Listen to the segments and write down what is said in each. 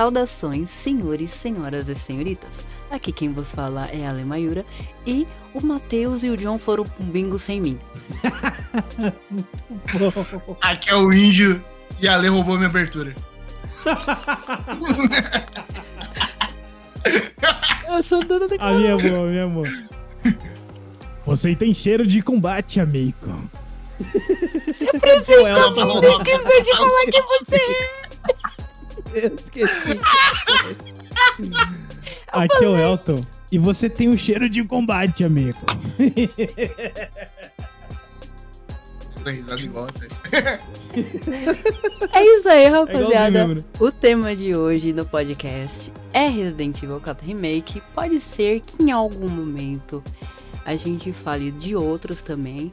Saudações, senhores, senhoras e senhoritas. Aqui quem vos fala é a Lemayura e o Matheus e o John foram um bingo sem mim. Aqui é o índio e a Ale roubou minha abertura. Eu sou dona da A minha amor, a minha amor. Você tem cheiro de combate, amigo. Se apresenta, falou- não esquecer de falar que você é. Eu esqueci. Aqui é o Elton. E você tem um cheiro de combate, amigo. É isso aí, igualzinho rapaziada. né? o tema de hoje no podcast é Resident Evil 4 Remake. Pode ser que em algum momento a gente fale de outros também.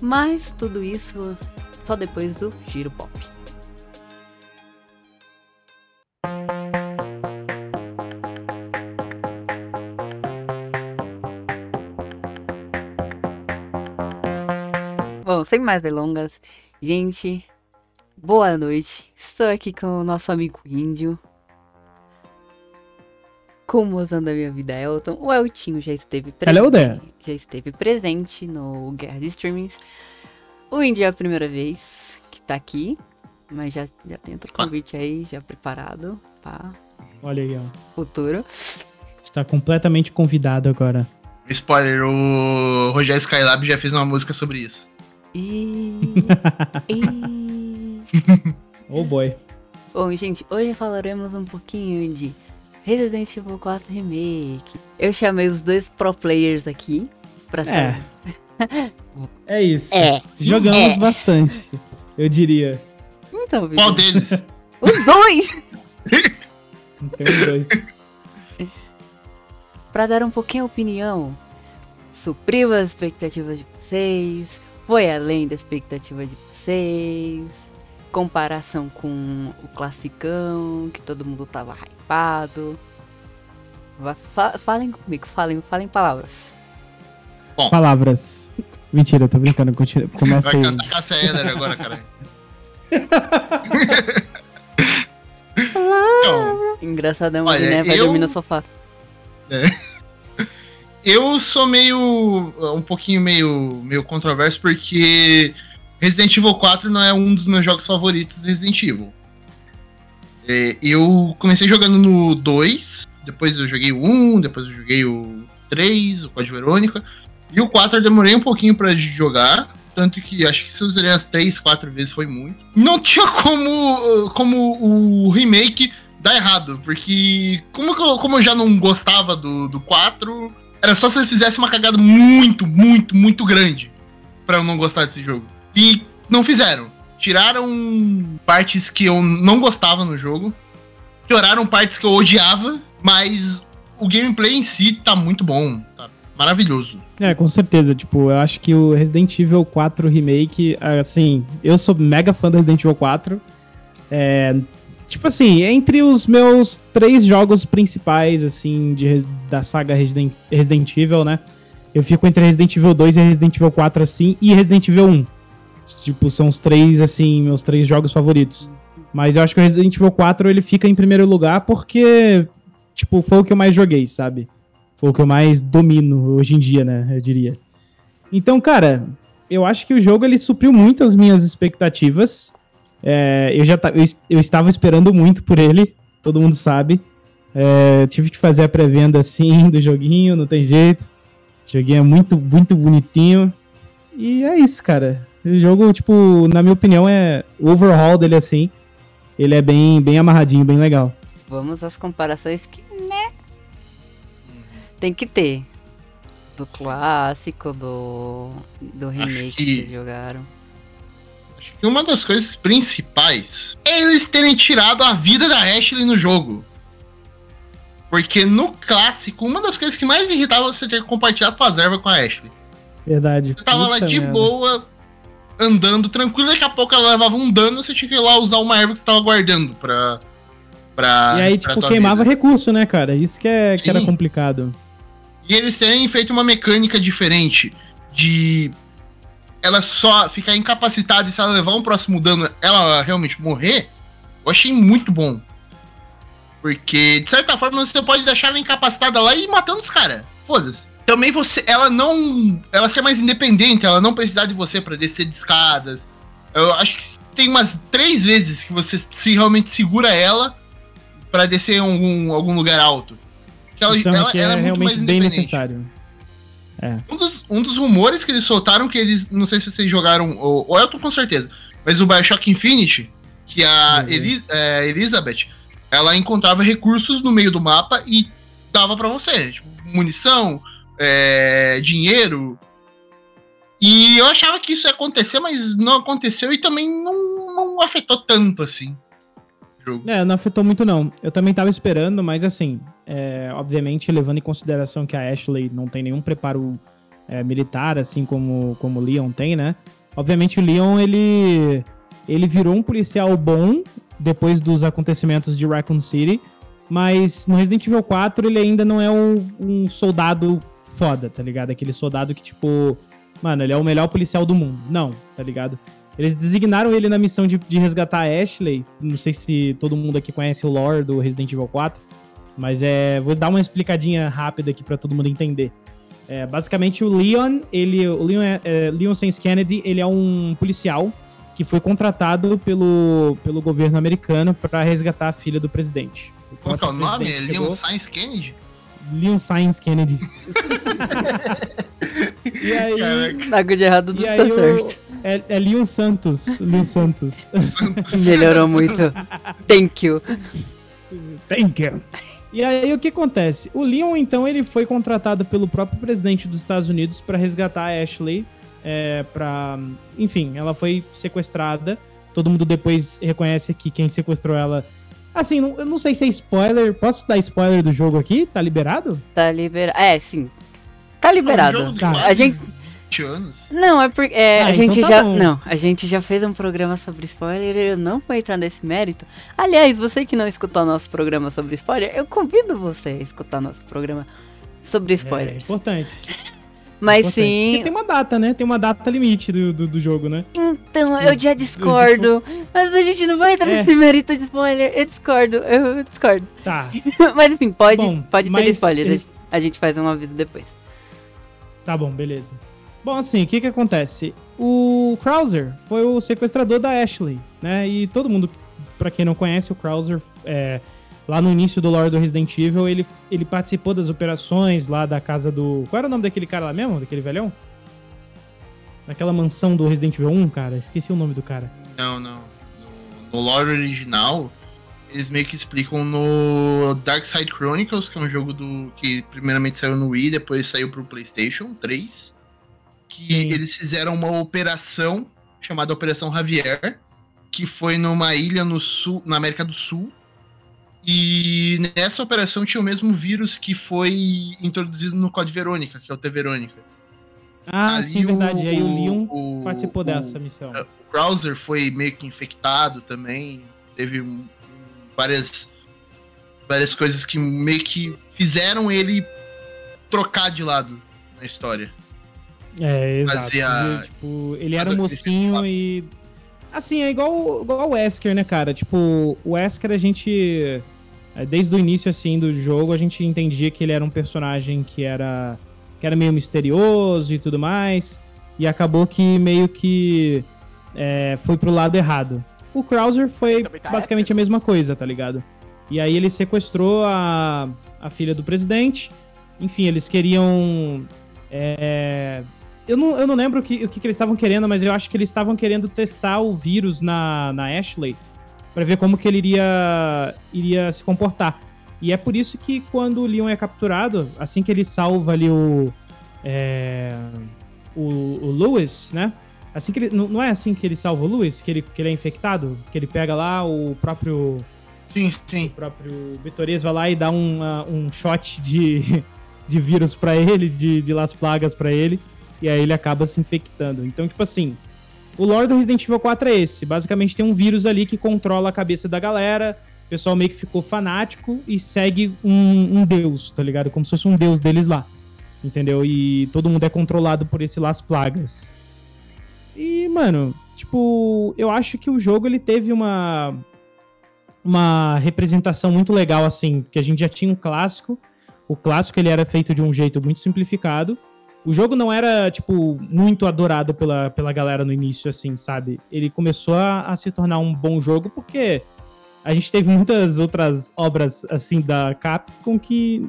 Mas tudo isso só depois do Giro Pop. Bom, sem mais delongas, gente, boa noite. Estou aqui com o nosso amigo índio. Como usando a minha vida, Elton. O Eltinho já esteve presente. Já esteve presente no Guerra de Streamings. O índio é a primeira vez que tá aqui. Mas já, já tem outro convite aí, já preparado para Olha aí, ó. futuro. Está completamente convidado agora. Spoiler, o Rogério Skylab já fez uma música sobre isso. E. e... Oh boy. Bom, gente, hoje falaremos um pouquinho de Resident Evil 4 Remake. Eu chamei os dois pro players aqui pra É. saber. É isso. É. Jogamos É. bastante, eu diria. Qual Vitor, deles? Os dois! Tem os dois. Pra dar um pouquinho a opinião. Supriu as expectativas de vocês. Foi além da expectativa de vocês. Comparação com o classicão, que todo mundo tava hypado. Fa- falem comigo, falem, falem palavras. Bom, Palavras. Mentira, eu tô brincando. Continua. Começa vai aí. cantar Cassia Eller agora, cara. Então, Engraçado é Olha, né? Vai eu- dormir no sofá. eu sou meio. um pouquinho meio, meio controverso porque Resident Evil 4 não é um dos meus jogos favoritos de Resident Evil. É, eu comecei jogando no 2, depois eu joguei o 1, depois eu joguei o 3, o Código Verônica. E o 4 eu demorei um pouquinho pra jogar. Tanto que acho que se eu zerei as 3, 4 vezes foi muito. Não tinha como, como o remake dar errado. Porque como, eu, como eu já não gostava do, do 4, era só se eles fizessem uma cagada muito, muito, muito grande pra eu não gostar desse jogo. E não fizeram. Tiraram partes que eu não gostava no jogo. Pioraram partes que eu odiava. Mas o gameplay em si tá muito bom. Tá maravilhoso. É, com certeza. Tipo, eu acho que o Resident Evil 4 Remake, assim, eu sou mega fã do Resident Evil 4. É, tipo assim, entre os meus três jogos principais, assim, de, da saga Resident, Resident Evil, né? Eu fico entre Resident Evil 2 e Resident Evil 4, assim, e Resident Evil 1. Tipo, são os três, assim, meus três jogos favoritos. Mas eu acho que o Resident Evil 4 ele fica em primeiro lugar porque, tipo, foi o que eu mais joguei, sabe? Foi o que eu mais domino hoje em dia, né? Eu diria. Então, cara, eu acho que o jogo ele supriu muito as minhas expectativas. É, eu já eu, eu estava esperando muito por ele, todo mundo sabe. É, tive que fazer a pré-venda assim do joguinho, não tem jeito. O joguinho é muito, muito bonitinho. E é isso, cara. O jogo, tipo, na minha opinião, é. O overhaul dele assim. Ele é bem, bem amarradinho, bem legal. Vamos às comparações que, né? Tem que ter. Do clássico, do, do remake que... que- vocês jogaram. Acho que uma das coisas principais é eles terem tirado a vida da Ashley no jogo. Porque no clássico, uma das coisas que mais irritava você ter que compartilhar tuas ervas com a Ashley. Verdade. Você tava lá de merda. boa, andando tranquilo, daqui a pouco ela levava um dano você tinha que ir lá usar uma erva que você tava guardando pra. pra E aí, pra tipo, queimava vida. recurso, né, cara? Isso que, é, que era complicado. E eles terem feito uma mecânica diferente de ela só ficar incapacitada e se ela levar um próximo dano, ela realmente morrer, eu achei muito bom. Porque, de certa forma, você pode deixar ela incapacitada lá e ir matando os caras. Foda-se. Também você. Ela não. Ela ser mais independente, ela não precisar de você para descer de escadas. Eu acho que tem umas três vezes que você se realmente segura ela para descer em algum, algum lugar alto. Ela, então, ela, ela é, é realmente bem necessário. É. Um, dos, um dos rumores que eles soltaram, que eles. Não sei se vocês jogaram. O, o Elton com certeza. Mas o Bioshock Infinity, que a uhum. Eli, é, Elizabeth, ela encontrava recursos no meio do mapa e dava para você. Tipo, munição, é, dinheiro. E eu achava que isso ia acontecer, mas não aconteceu e também não, não afetou tanto assim. É, não afetou muito não. Eu também tava esperando, mas assim, é, obviamente levando em consideração que a Ashley não tem nenhum preparo é, militar, assim como, como o Leon tem, né? Obviamente o Leon, ele, ele virou um policial bom depois dos acontecimentos de Raccoon City, mas no Resident Evil 4 ele ainda não é um, um soldado foda, tá ligado? Aquele soldado que, tipo, mano, ele é o melhor policial do mundo. Não, tá ligado? Eles designaram ele na missão de, de resgatar a Ashley. Não sei se todo mundo aqui conhece o lore do Resident Evil 4, mas é, vou dar uma explicadinha rápida aqui para todo mundo entender. É, basicamente o Leon, ele, o Leon, é, é, Leon Sainz Kennedy, ele é um policial que foi contratado pelo, pelo governo americano para resgatar a filha do presidente. Qual que é o nome? É Leon Sainz Kennedy? Leon Sainz Kennedy. e aí. Caraca. de errado não tá certo. É, é Leon Santos. Leon Santos. Melhorou muito. Thank you. Thank you. E aí o que acontece? O Leon, então, ele foi contratado pelo próprio presidente dos Estados Unidos para resgatar a Ashley. É, pra... Enfim, ela foi sequestrada. Todo mundo depois reconhece que quem sequestrou ela Assim, não, eu não sei se é spoiler. Posso dar spoiler do jogo aqui? Tá liberado? Tá liberado. É, sim. Tá liberado. É um tá. A gente. Anos. Não, é porque é, ah, a gente então tá já bom. não, a gente já fez um programa sobre spoiler, eu não vou entrar nesse mérito. Aliás, você que não escutou nosso programa sobre spoiler, eu convido você a escutar nosso programa sobre é spoilers. É importante. Mas sim. Porque tem uma data, né? Tem uma data limite do, do, do jogo, né? Então, eu já discordo. Mas a gente não vai entrar é. nesse mérito de spoiler. Eu discordo, eu discordo. Tá. mas enfim, pode, bom, pode ter spoiler. A gente faz um aviso depois. Tá bom, beleza. Bom, assim, o que que acontece? O Krauser foi o sequestrador da Ashley, né? E todo mundo, para quem não conhece, o Krauser é lá no início do lore do Resident Evil, ele, ele participou das operações lá da casa do. Qual era o nome daquele cara lá mesmo? Daquele velhão? Naquela mansão do Resident Evil 1, cara? Esqueci o nome do cara. Não, não. No, no lore original, eles meio que explicam no Dark Side Chronicles, que é um jogo do que primeiramente saiu no Wii, depois saiu pro PlayStation 3, que Sim. eles fizeram uma operação chamada Operação Javier, que foi numa ilha no sul, na América do Sul, e nessa operação tinha o mesmo vírus que foi introduzido no Code Verônica, que é o T Verônica. Ah, Ali sim, o, verdade. E aí o Leon o, participou o, dessa missão. O Krauser foi meio que infectado também. Teve várias, várias coisas que meio que fizeram ele trocar de lado na história. É, exato. Fazia, tipo, ele era um mocinho e. Assim, é igual, igual o Wesker, né, cara? Tipo, o Wesker a gente desde o início assim do jogo a gente entendia que ele era um personagem que era que era meio misterioso e tudo mais e acabou que meio que é, foi pro lado errado. O Krauser foi tá basicamente a mesma coisa, tá ligado? E aí ele sequestrou a, a filha do presidente. Enfim, eles queriam. É, eu, não, eu não lembro o que, o que, que eles estavam querendo, mas eu acho que eles estavam querendo testar o vírus na, na Ashley para ver como que ele iria, iria se comportar. E é por isso que quando o Leon é capturado, assim que ele salva ali o. É, o, o Lewis, né? Assim que ele, não é assim que ele salva o Lewis, que ele, que ele é infectado? Que ele pega lá o próprio. Sim, sim. O próprio Vitorias vai lá e dá um, uh, um shot de, de vírus para ele, de, de Las Plagas para ele, e aí ele acaba se infectando. Então, tipo assim, o lore do Resident Evil 4 é esse. Basicamente tem um vírus ali que controla a cabeça da galera. O pessoal meio que ficou fanático e segue um, um deus, tá ligado? Como se fosse um deus deles lá. Entendeu? E todo mundo é controlado por esse Las Plagas. E, mano, tipo, eu acho que o jogo ele teve uma uma representação muito legal, assim, que a gente já tinha um clássico. O clássico ele era feito de um jeito muito simplificado. O jogo não era, tipo, muito adorado pela, pela galera no início, assim, sabe? Ele começou a, a se tornar um bom jogo porque a gente teve muitas outras obras, assim, da Capcom que,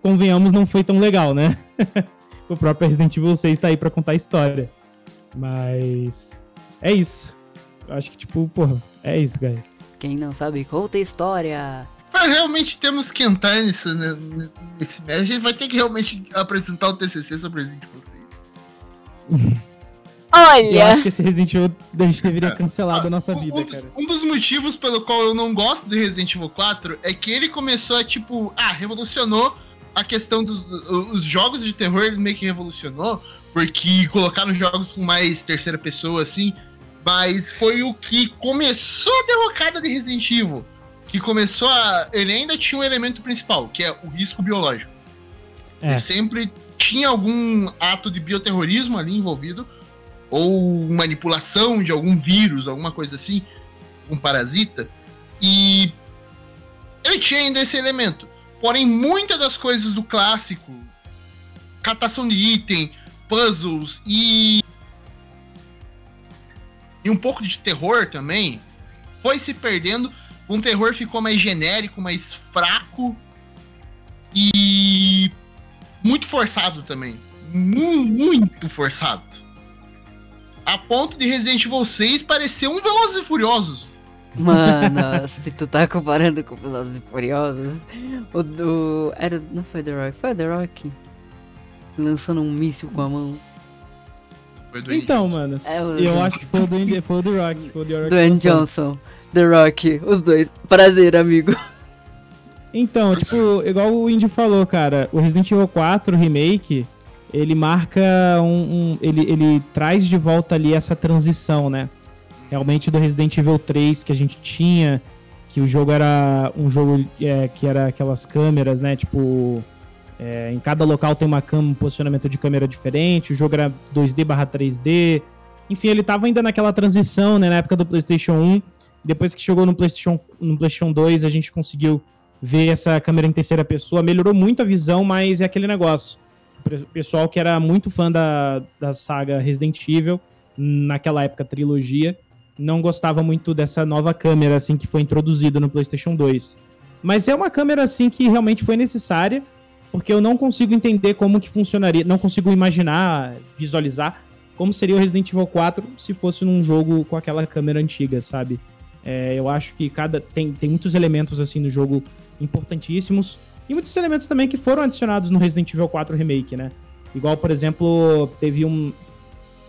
convenhamos, não foi tão legal, né? o próprio Resident Evil 6 tá aí pra contar a história. Mas é isso. Eu acho que, tipo, porra, é isso, guys. Quem não sabe, conta a história. Para realmente termos que entrar nesse, né, nesse mês, a gente vai ter que realmente apresentar o TCC sobre Resident Evil 6. Olha! Eu acho que esse Resident Evil a gente deveria cancelar da nossa um, vida, um dos, cara. um dos motivos pelo qual eu não gosto de Resident Evil 4 é que ele começou a, tipo, ah, revolucionou a questão dos os jogos de terror, ele meio que revolucionou, porque colocaram jogos com mais terceira pessoa, assim, mas foi o que começou a derrocada de Resident Evil. Que começou a. Ele ainda tinha um elemento principal, que é o risco biológico. É. Ele sempre tinha algum ato de bioterrorismo ali envolvido, ou manipulação de algum vírus, alguma coisa assim, um parasita. E ele tinha ainda esse elemento. Porém, muitas das coisas do clássico, catação de item, puzzles e e um pouco de terror também, foi se perdendo. Um terror ficou mais genérico, mais fraco e muito forçado também. Mu- Muito forçado. A ponto de Resident Evil 6 parecer um Velozes e Furiosos. Mano, se tu tá comparando com Velozes e Furiosos, o do... Era, não foi The Rock, foi The Rock? Lançando um míssil com a mão. Foi do Então, Andy mano, É, eu acho que foi o do, Indy- foi o do Rock. Foi o do Rock lançou. Johnson, The Rock, os dois. Prazer, amigo. Então, tipo, igual o Indy falou, cara, o Resident Evil 4 Remake, ele marca um. um- ele, ele traz de volta ali essa transição, né? Realmente do Resident Evil 3 que a gente tinha, que o jogo era um jogo é, que era aquelas câmeras, né? Tipo. É, em cada local tem uma cama, um posicionamento de câmera diferente, o jogo era 2D barra 3D. Enfim, ele tava ainda naquela transição, né? Na época do PlayStation 1. Depois que chegou no PlayStation, no PlayStation 2, a gente conseguiu ver essa câmera em terceira pessoa. Melhorou muito a visão, mas é aquele negócio. O pessoal que era muito fã da, da saga Resident Evil, naquela época trilogia, não gostava muito dessa nova câmera assim que foi introduzida no PlayStation 2. Mas é uma câmera assim que realmente foi necessária, porque eu não consigo entender como que funcionaria, não consigo imaginar, visualizar como seria o Resident Evil 4 se fosse num jogo com aquela câmera antiga, sabe? É, eu acho que cada tem, tem muitos elementos assim no jogo importantíssimos e muitos elementos também que foram adicionados no Resident Evil 4 Remake, né? Igual, por exemplo, teve um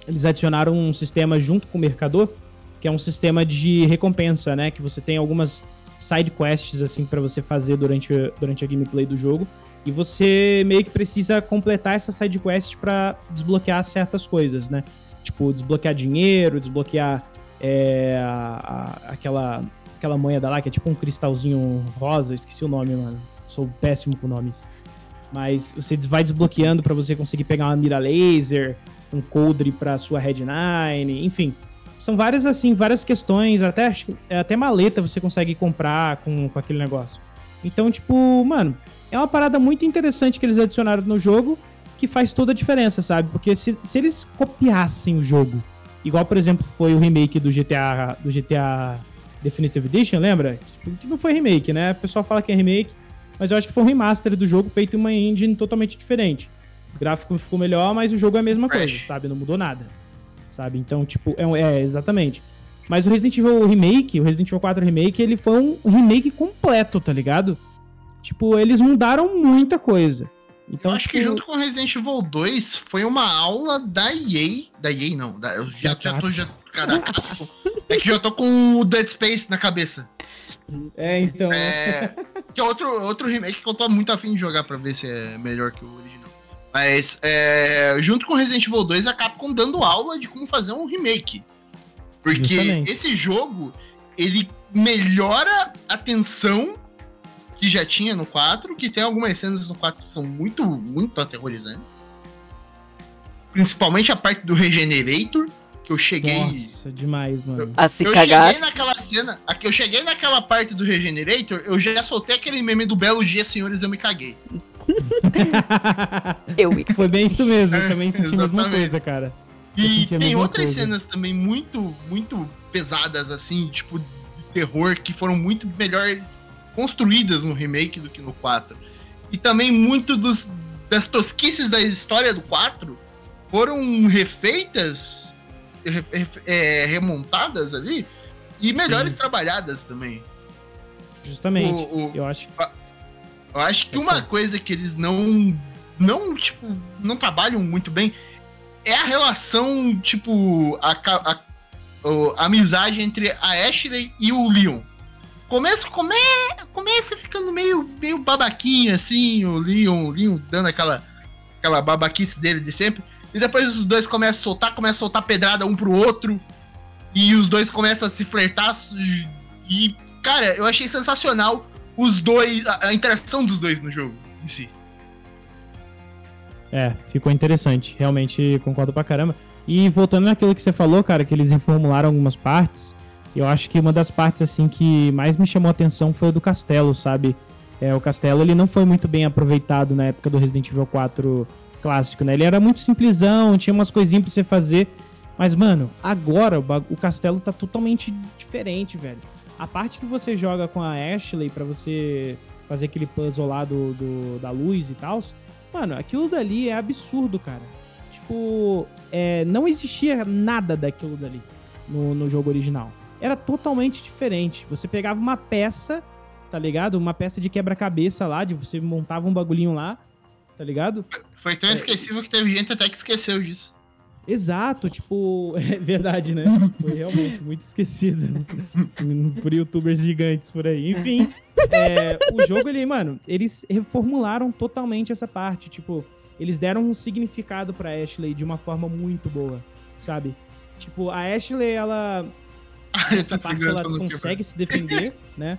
eles adicionaram um sistema junto com o mercador, que é um sistema de recompensa, né, que você tem algumas side quests assim para você fazer durante, durante a gameplay do jogo. E você meio que precisa completar essa side quest para desbloquear certas coisas, né? Tipo, desbloquear dinheiro, desbloquear é, a- a- aquela, aquela moeda lá, que é tipo um cristalzinho rosa, esqueci o nome, mano. Sou péssimo com nomes. Mas você vai desbloqueando para você conseguir pegar uma mira laser, um coldre para sua Red 9, enfim. São várias assim, várias questões, até que- até maleta você consegue comprar com, com aquele negócio. Então, tipo, mano, é uma parada muito interessante que eles adicionaram no jogo que faz toda a diferença, sabe? Porque se, se eles copiassem o jogo, igual, por exemplo, foi o remake do GTA, do GTA Definitive Edition, lembra? Que não foi remake, né? O pessoal fala que é remake, mas eu acho que foi um remaster do jogo feito em uma engine totalmente diferente. O gráfico ficou melhor, mas o jogo é a mesma coisa, sabe? Não mudou nada. Sabe? Então, tipo, é, é, exatamente. Mas o Resident Evil Remake, o Resident Evil 4 Remake, ele foi um remake completo, tá ligado? Tipo, eles mudaram muita coisa. Então, eu acho que tipo, junto com Resident Evil 2 foi uma aula da EA. Da EA não, da, eu já, já tô. Já, caraca, é que já tô com o Dead Space na cabeça. É, então. É, que é outro, outro remake que eu tô muito afim de jogar pra ver se é melhor que o original. Mas é, junto com Resident Evil 2, a Capcom dando aula de como fazer um remake. Porque Justamente. esse jogo, ele melhora a tensão que já tinha no 4, que tem algumas cenas no 4 que são muito, muito aterrorizantes. Principalmente a parte do Regenerator, que eu cheguei. Nossa, demais, mano. A se eu cagar. cheguei naquela cena, a que eu cheguei naquela parte do Regenerator, eu já soltei aquele meme do belo dia, senhores, eu me caguei. Eu. Foi bem isso mesmo, eu também senti a mesma exatamente. coisa, cara. Eu E tem outras coisa. cenas também muito, muito pesadas, assim, tipo, de terror, que foram muito melhores construídas no remake do que no 4. E também muito dos, das tosquices da história do 4 foram refeitas, re- re- é, remontadas ali, e melhores Sim. trabalhadas também. Justamente. O- o- Eu acho Eu acho que É uma coisa que eles não. não, tipo, não trabalham muito bem é a relação, tipo, a, a, o- a amizade entre a Ashley e o Leon. Começa, come, começa ficando meio, meio babaquinha, assim, o Leon, o Leon dando aquela, aquela babaquice dele de sempre. E depois os dois começam a soltar, começam a soltar pedrada um pro outro. E os dois começam a se flertar. E, e, cara, eu achei sensacional os dois, a, a interação dos dois no jogo em si. É, ficou interessante. Realmente concordo pra caramba. E voltando naquilo que você falou, cara, que eles reformularam algumas partes, eu acho que uma das partes assim que mais me chamou a atenção foi o do castelo, sabe? É, o castelo ele não foi muito bem aproveitado na época do Resident Evil 4 clássico, né? Ele era muito simplesão, tinha umas coisinhas pra você fazer. Mas, mano, agora o, castelo tá totalmente diferente, velho. A parte que você joga com a Ashley pra você fazer aquele puzzle lá do, do- da luz e tal, Mano, aquilo dali é absurdo, cara. Tipo, é, não existia nada daquilo dali no, no jogo original. Era totalmente diferente. Você pegava uma peça, tá ligado? Uma peça de quebra-cabeça lá, de você montava um bagulhinho lá, tá ligado? Foi tão É. esquecível que teve gente até que esqueceu disso. Exato, tipo, é verdade, né? Foi realmente muito esquecido por youtubers gigantes por aí. Enfim, é, o jogo, ele, mano, eles reformularam totalmente essa parte. Tipo, eles deram um significado pra Ashley de uma forma muito boa, sabe? Tipo, a Ashley, ela essa parte ela mundo consegue se defender, né?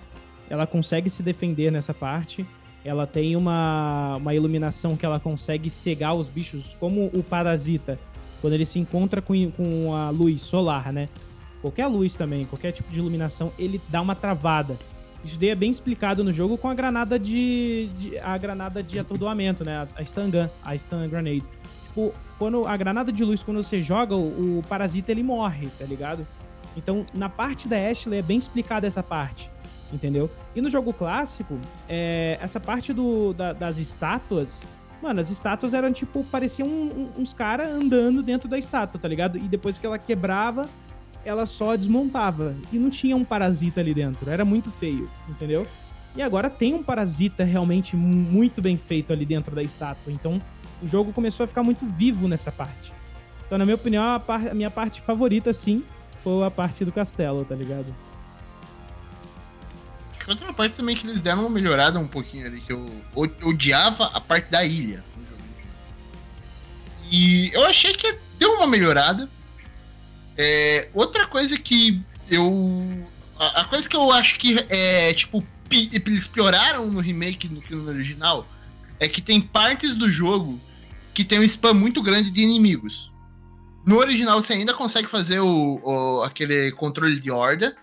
Ela consegue se defender nessa parte. Ela tem uma, uma iluminação que ela consegue cegar os bichos, como o parasita, quando ele se encontra com, com a luz solar, né? Qualquer luz também, qualquer tipo de iluminação, ele dá uma travada. Isso daí é bem explicado no jogo com a granada de, de- a granada de atordoamento, né? A, a stun gun, a stun grenade. Tipo, quando a granada de luz quando você joga, o, o parasita ele morre, tá ligado? Então, na parte da Ashley é bem explicada essa parte, entendeu? E no jogo clássico, é, essa parte do, da- das estátuas, mano, as estátuas eram tipo, pareciam um- um- uns caras andando dentro da estátua, tá ligado? E depois que ela quebrava, ela só desmontava. E não tinha um parasita ali dentro, era muito feio, entendeu? E agora tem um parasita realmente mu- muito bem feito ali dentro da estátua, então o jogo começou a ficar muito vivo nessa parte. Então, na minha opinião, a, par- a minha parte favorita, sim, foi a parte do castelo, tá ligado? Outra parte também que eles deram uma melhorada um pouquinho ali, que eu odiava a parte da ilha. E eu achei que deu uma melhorada. É, outra coisa que eu. A, a coisa que eu acho que é, tipo, eles pioraram no remake do que no original é que tem partes do jogo que tem um spam muito grande de inimigos. No original você ainda consegue fazer o, o- aquele controle de horda,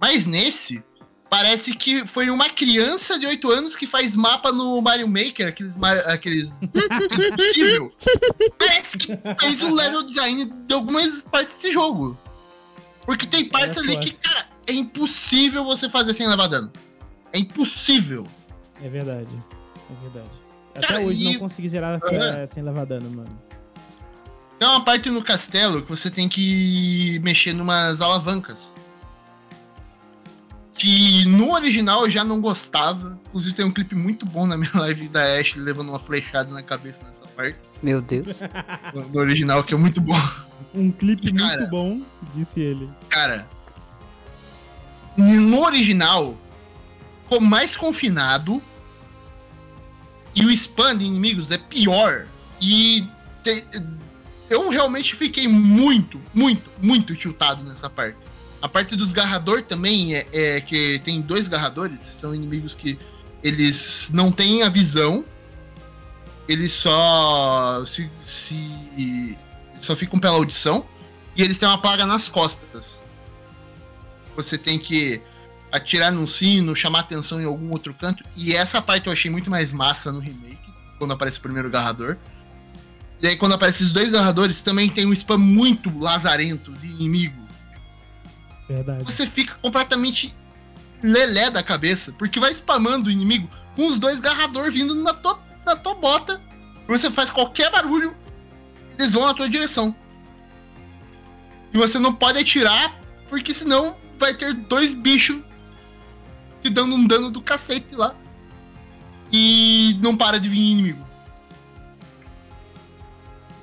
mas nesse parece que foi uma criança de 8 anos que faz mapa no Mario Maker, aqueles. aqueles é impossível. Parece que fez o level design de algumas partes desse jogo. Porque tem partes É ali que, cara, é impossível você fazer sem levar dano. É impossível. É verdade. É verdade. Até Cara, hoje e- não consegui zerar É. é, sem levar dano, mano. Tem uma parte no castelo que você tem que mexer numas alavancas. Que no original eu já não gostava. Inclusive tem um clipe muito bom na minha live da Ashley levando uma flechada na cabeça nessa parte. Meu Deus. No no original, que é muito bom. Um clipe Cara. muito bom, disse ele. Cara, no original, ficou mais confinado. E o spam de inimigos é pior. E te- eu realmente fiquei muito, muito, muito tiltado nessa parte. A parte dos garrador também é, é que tem dois garradores, são inimigos que eles não têm a visão, eles só se, se só ficam pela audição. e eles têm uma plaga nas costas. Você tem que atirar num sino, chamar atenção em algum outro canto. E essa parte eu achei muito mais massa no remake, quando aparece o primeiro garrador. E aí, quando aparecem os dois garradores, também tem um spam muito lazarento de inimigo. Verdade. Você fica completamente lelé da cabeça, porque vai spamando o inimigo com os dois garradores vindo na tua, na tua bota. Você faz qualquer barulho, eles vão na tua direção. E você não pode atirar, porque senão vai ter dois bichos te dando um dano do cacete lá. E não para de vir inimigo.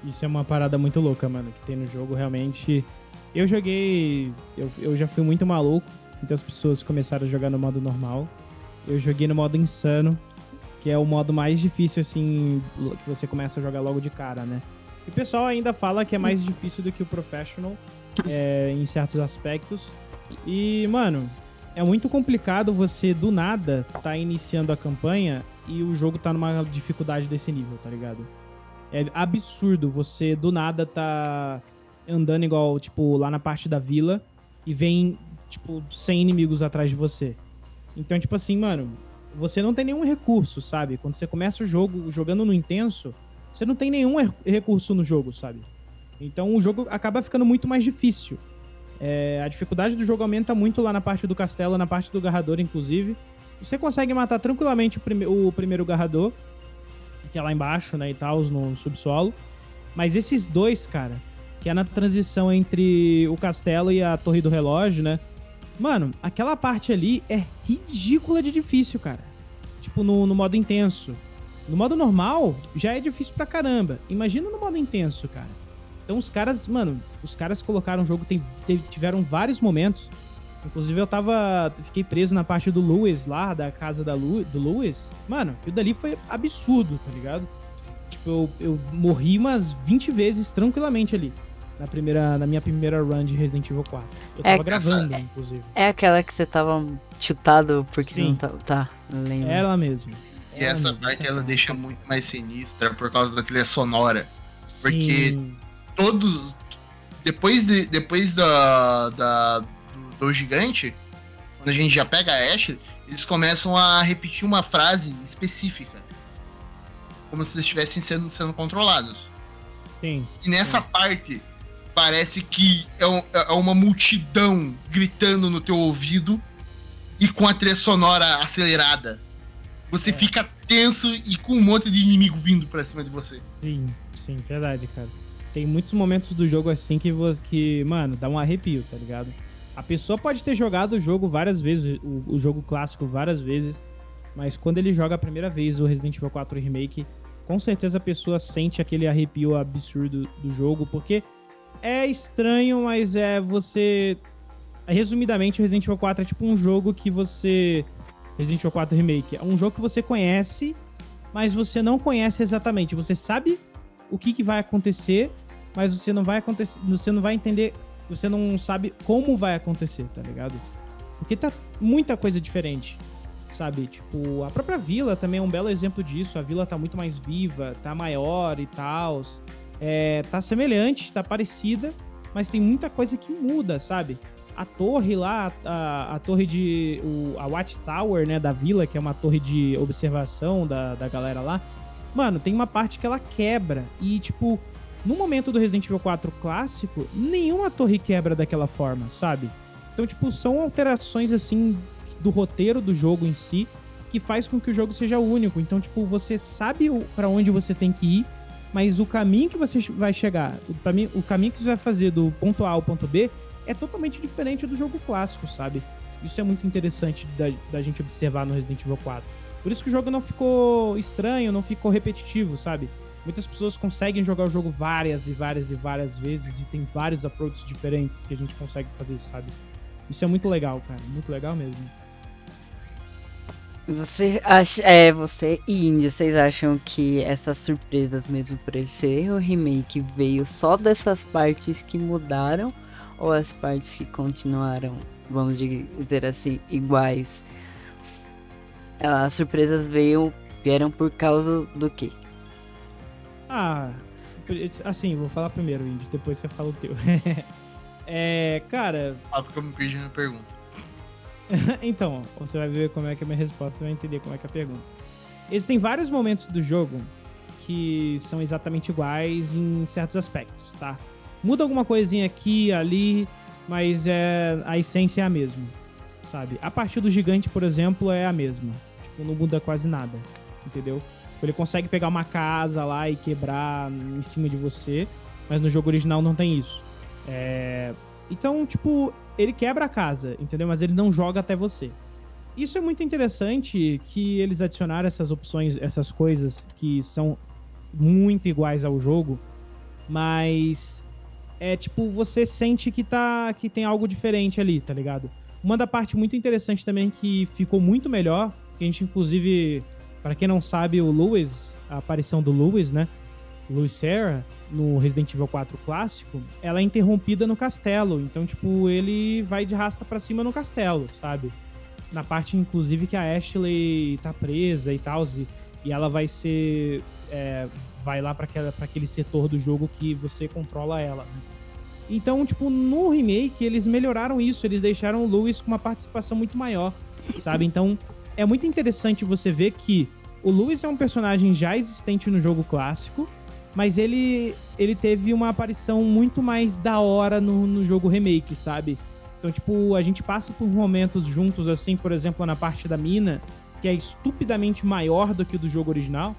Isso é uma parada muito louca, mano, que tem no jogo. Realmente, eu joguei. Eu, eu já fui muito maluco. Muitas pessoas começaram a jogar no modo normal. Eu joguei no modo insano, que é o modo mais difícil, assim, que você começa a jogar logo de cara, né? E o pessoal ainda fala que é mais difícil do que o Professional é, em certos aspectos. E, mano, é muito complicado você do nada tá iniciando a campanha e o jogo tá numa dificuldade desse nível, tá ligado? É absurdo você do nada tá andando igual, tipo, lá na parte da vila e vem, tipo, 100 inimigos atrás de você. Então, tipo assim, mano, você não tem nenhum recurso, sabe? Quando você começa o jogo jogando no intenso, você não tem nenhum recurso no jogo, sabe? Então o jogo acaba ficando muito mais difícil. É, a dificuldade do jogo aumenta muito lá na parte do castelo, na parte do garrador, inclusive. Você consegue matar tranquilamente o, prime o primeiro garrador, que é lá embaixo, né, e tal, no subsolo. Mas esses dois, cara, que é na transição entre o castelo e a torre do relógio, né? Mano, aquela parte ali é ridícula de difícil, cara. Tipo, no, no modo intenso. No modo normal, já é difícil pra caramba. Imagina no modo intenso, cara. Então os caras, mano, os caras colocaram o jogo, tem, tiveram vários momentos. Inclusive eu tava. Fiquei preso na parte do Lewis lá, da casa da Lu, do Lewis. Mano, aquilo dali foi absurdo, tá ligado? Tipo, eu, eu morri umas 20 vezes tranquilamente ali. Na, primeira, na minha primeira run de Resident Evil 4. Eu tava é, gravando, é, inclusive. É aquela que você tava chutado porque Sim. não tá. Tá, lembro. Ela mesmo. E ela essa mesmo, parte ela deixa muito mais sinistra por causa da trilha sonora. Porque Sim todos. Depois, de, depois da, da do, gigante, quando a gente já pega a Ashley, eles começam a repetir uma frase específica. Como se eles estivessem sendo, sendo controlados. Sim. E nessa sim. parte, parece que é, um, é uma multidão gritando no teu ouvido e com a trilha sonora acelerada. Você é. fica tenso e com um monte de inimigo vindo pra cima de você. Sim, sim, verdade, cara tem muitos momentos do jogo assim que, que, mano, dá um arrepio, tá ligado? A pessoa pode ter jogado o jogo várias vezes, o, o jogo clássico várias vezes, mas quando ele joga a primeira vez o Resident Evil 4 Remake, com certeza a pessoa sente aquele arrepio absurdo do jogo, porque é estranho, mas é você. Resumidamente, o Resident Evil 4 é tipo um jogo que você. Resident Evil 4 Remake é um jogo que você conhece, mas você não conhece exatamente. Você sabe o que, que vai acontecer, mas você não vai acontecer, você não vai entender, você não sabe como vai acontecer, tá ligado? Porque tá muita coisa diferente, sabe? Tipo, a própria vila também é um belo exemplo disso. A vila tá muito mais viva, tá maior e tal. É, tá semelhante, tá parecida, mas tem muita coisa que muda, sabe? A torre lá, a, a torre de. O, a Watchtower, né, da vila, que é uma torre de observação da, da galera lá. Mano, tem uma parte que ela quebra. E, tipo, no momento do Resident Evil 4 clássico, nenhuma torre quebra daquela forma, sabe? Então, tipo, são alterações assim do roteiro do jogo em si que faz com que o jogo seja único. Então, tipo, você sabe para onde você tem que ir, mas o caminho que você vai chegar, o, caminho, que você vai fazer do ponto A ao ponto B é totalmente diferente do jogo clássico, sabe? Isso é muito interessante da, da gente observar no Resident Evil 4. Por isso que o jogo não ficou estranho, não ficou repetitivo, sabe? Muitas pessoas conseguem jogar o jogo várias e várias e várias vezes e tem vários approaches diferentes que a gente consegue fazer, sabe? Isso é muito legal, cara, muito legal mesmo. Você acha, é, você e Indy, vocês acham que essas surpresas mesmo por ele ser o remake veio só dessas partes que mudaram ou as partes que continuaram, vamos dizer assim, iguais? As surpresas veio, vieram por causa do quê? Ah, assim, vou falar primeiro, Indy, depois você fala o teu. É, cara. Ah, porque eu me perdi na pergunta. então, você vai ver como é que é a minha resposta, você vai entender como é que é a pergunta. Existem vários momentos do jogo que são exatamente iguais em certos aspectos, tá? Muda alguma coisinha aqui, ali, mas é a essência é a mesma, sabe? A partir do gigante, por exemplo, é a mesma. Tipo, não muda quase nada, entendeu? Ele consegue pegar uma casa lá e quebrar em cima de você, mas no jogo original não tem isso. É... Então, tipo, ele quebra a casa, entendeu? Mas ele não joga até você. Isso é muito interessante que eles adicionaram essas opções, essas coisas que são muito iguais ao jogo, mas é tipo você sente que tá que tem algo diferente ali, tá ligado? Uma da parte muito interessante também que ficou muito melhor, que a gente inclusive, para quem não sabe, o Lewis, a aparição do Lewis, né? Louis Serra, no Resident Evil 4 clássico, ela é interrompida no castelo. Então, tipo, ele vai de rasta para cima no castelo, sabe? Na parte, inclusive, que a Ashley tá presa e tal, e, e ela vai ser. É, vai lá para aquele setor do jogo que você controla ela. Né? Então, tipo, no remake, eles melhoraram isso, eles deixaram o Lewis com uma participação muito maior, sabe? Então, é muito interessante você ver que o Lewis é um personagem já existente no jogo clássico, mas ele, ele teve uma aparição muito mais da hora no, no jogo remake, sabe? Então, tipo, a gente passa por momentos juntos, assim, por exemplo, na parte da mina, que é estupidamente maior do que o do jogo original.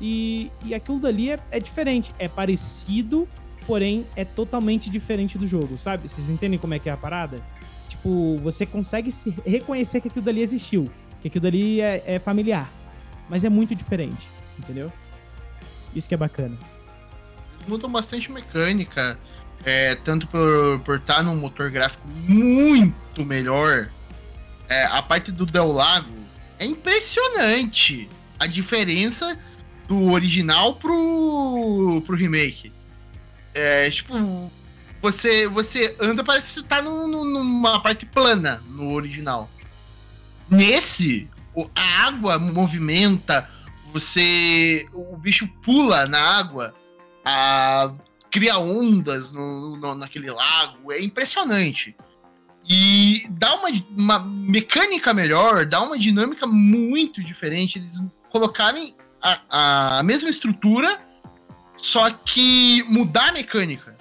E, e aquilo dali é, é diferente. É parecido, porém é totalmente diferente do jogo, sabe? Vocês entendem como é que é a parada? Tipo, você consegue se reconhecer que aquilo dali existiu, que aquilo dali é, é familiar, mas é muito diferente, entendeu? Isso que é bacana mudam bastante mecânica. É, tanto por, por estar num motor gráfico muito melhor. É, a parte do Del Lago é impressionante a diferença do original pro, pro remake. É, tipo, você, você anda, parece que você tá num, numa parte plana no original. Nesse, a água movimenta, você. O bicho pula na água a, cria ondas no, no, naquele lago, é impressionante. E dá uma, uma mecânica melhor, dá uma dinâmica muito diferente. Eles colocarem a, a mesma estrutura, só que mudar a mecânica.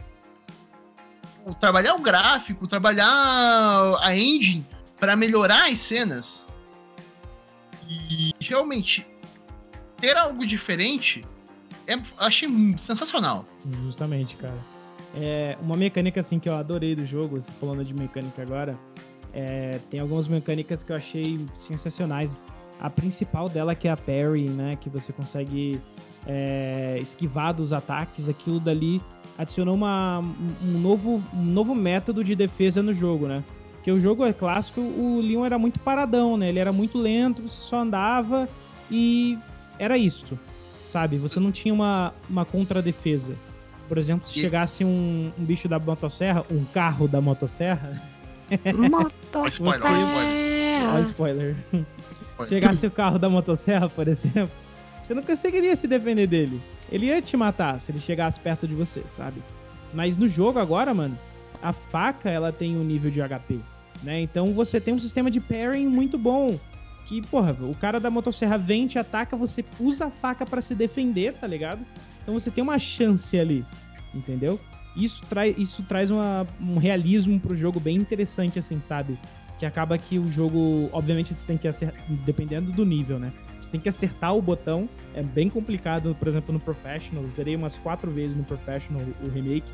Trabalhar o gráfico, trabalhar a engine para melhorar as cenas. E realmente ter algo diferente é, achei sensacional. Justamente, cara. É, uma mecânica assim que eu adorei do jogo, falando de mecânica agora, é, tem algumas mecânicas que eu achei sensacionais. A principal dela que é a parry, né, que você consegue é, esquivar dos ataques, aquilo dali adicionou uma, um, novo, um novo método de defesa no jogo, né? Porque o jogo é clássico, o Leon era muito paradão, né? Ele era muito lento, você só andava e era isso sabe? Você não tinha uma, uma contradefesa. Por exemplo, se chegasse um, um, bicho da motosserra, um carro da motosserra. Motosserra! spoiler, olha spoiler. spoiler. chegasse o carro da motosserra, por exemplo, você não conseguiria se defender dele. Ele ia te matar se ele chegasse perto de você, sabe? Mas no jogo agora, mano, a faca ela tem um nível de HP, né? Então você tem um sistema de parrying muito bom que, porra, o cara da motosserra vem, te ataca, você usa a faca para se defender, tá ligado? Então você tem uma chance ali, entendeu? Isso, trai, isso traz uma, um realismo pro jogo bem interessante, assim, sabe? Que acaba que o jogo, obviamente, você tem que acertar, dependendo do nível, né? Você tem que acertar o botão, é bem complicado, por exemplo, no Professional, zerei umas quatro vezes no Professional o remake.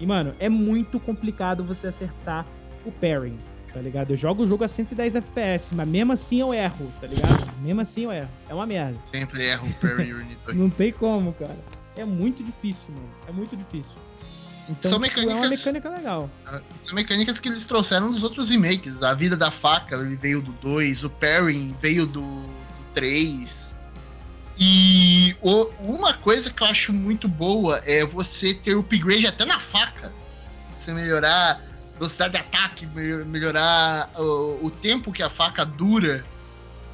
E, mano, é muito complicado você acertar o pairing tá ligado? Eu jogo o jogo a 110 FPS, mas mesmo assim eu erro, tá ligado? Mesmo assim eu erro. É uma merda. Sempre erro o Parry Unit. Não tem como, cara. É muito difícil, mano. É muito difícil. Então, são tipo, mecânicas, é uma mecânica legal. Ah, são mecânicas que eles trouxeram dos outros remakes. A vida da faca ele veio do 2, o parrying veio do, do 3. E o, uma coisa que eu acho muito boa é você ter o upgrade até na faca. Você melhorar velocidade de ataque, melhorar o, o tempo que a faca dura.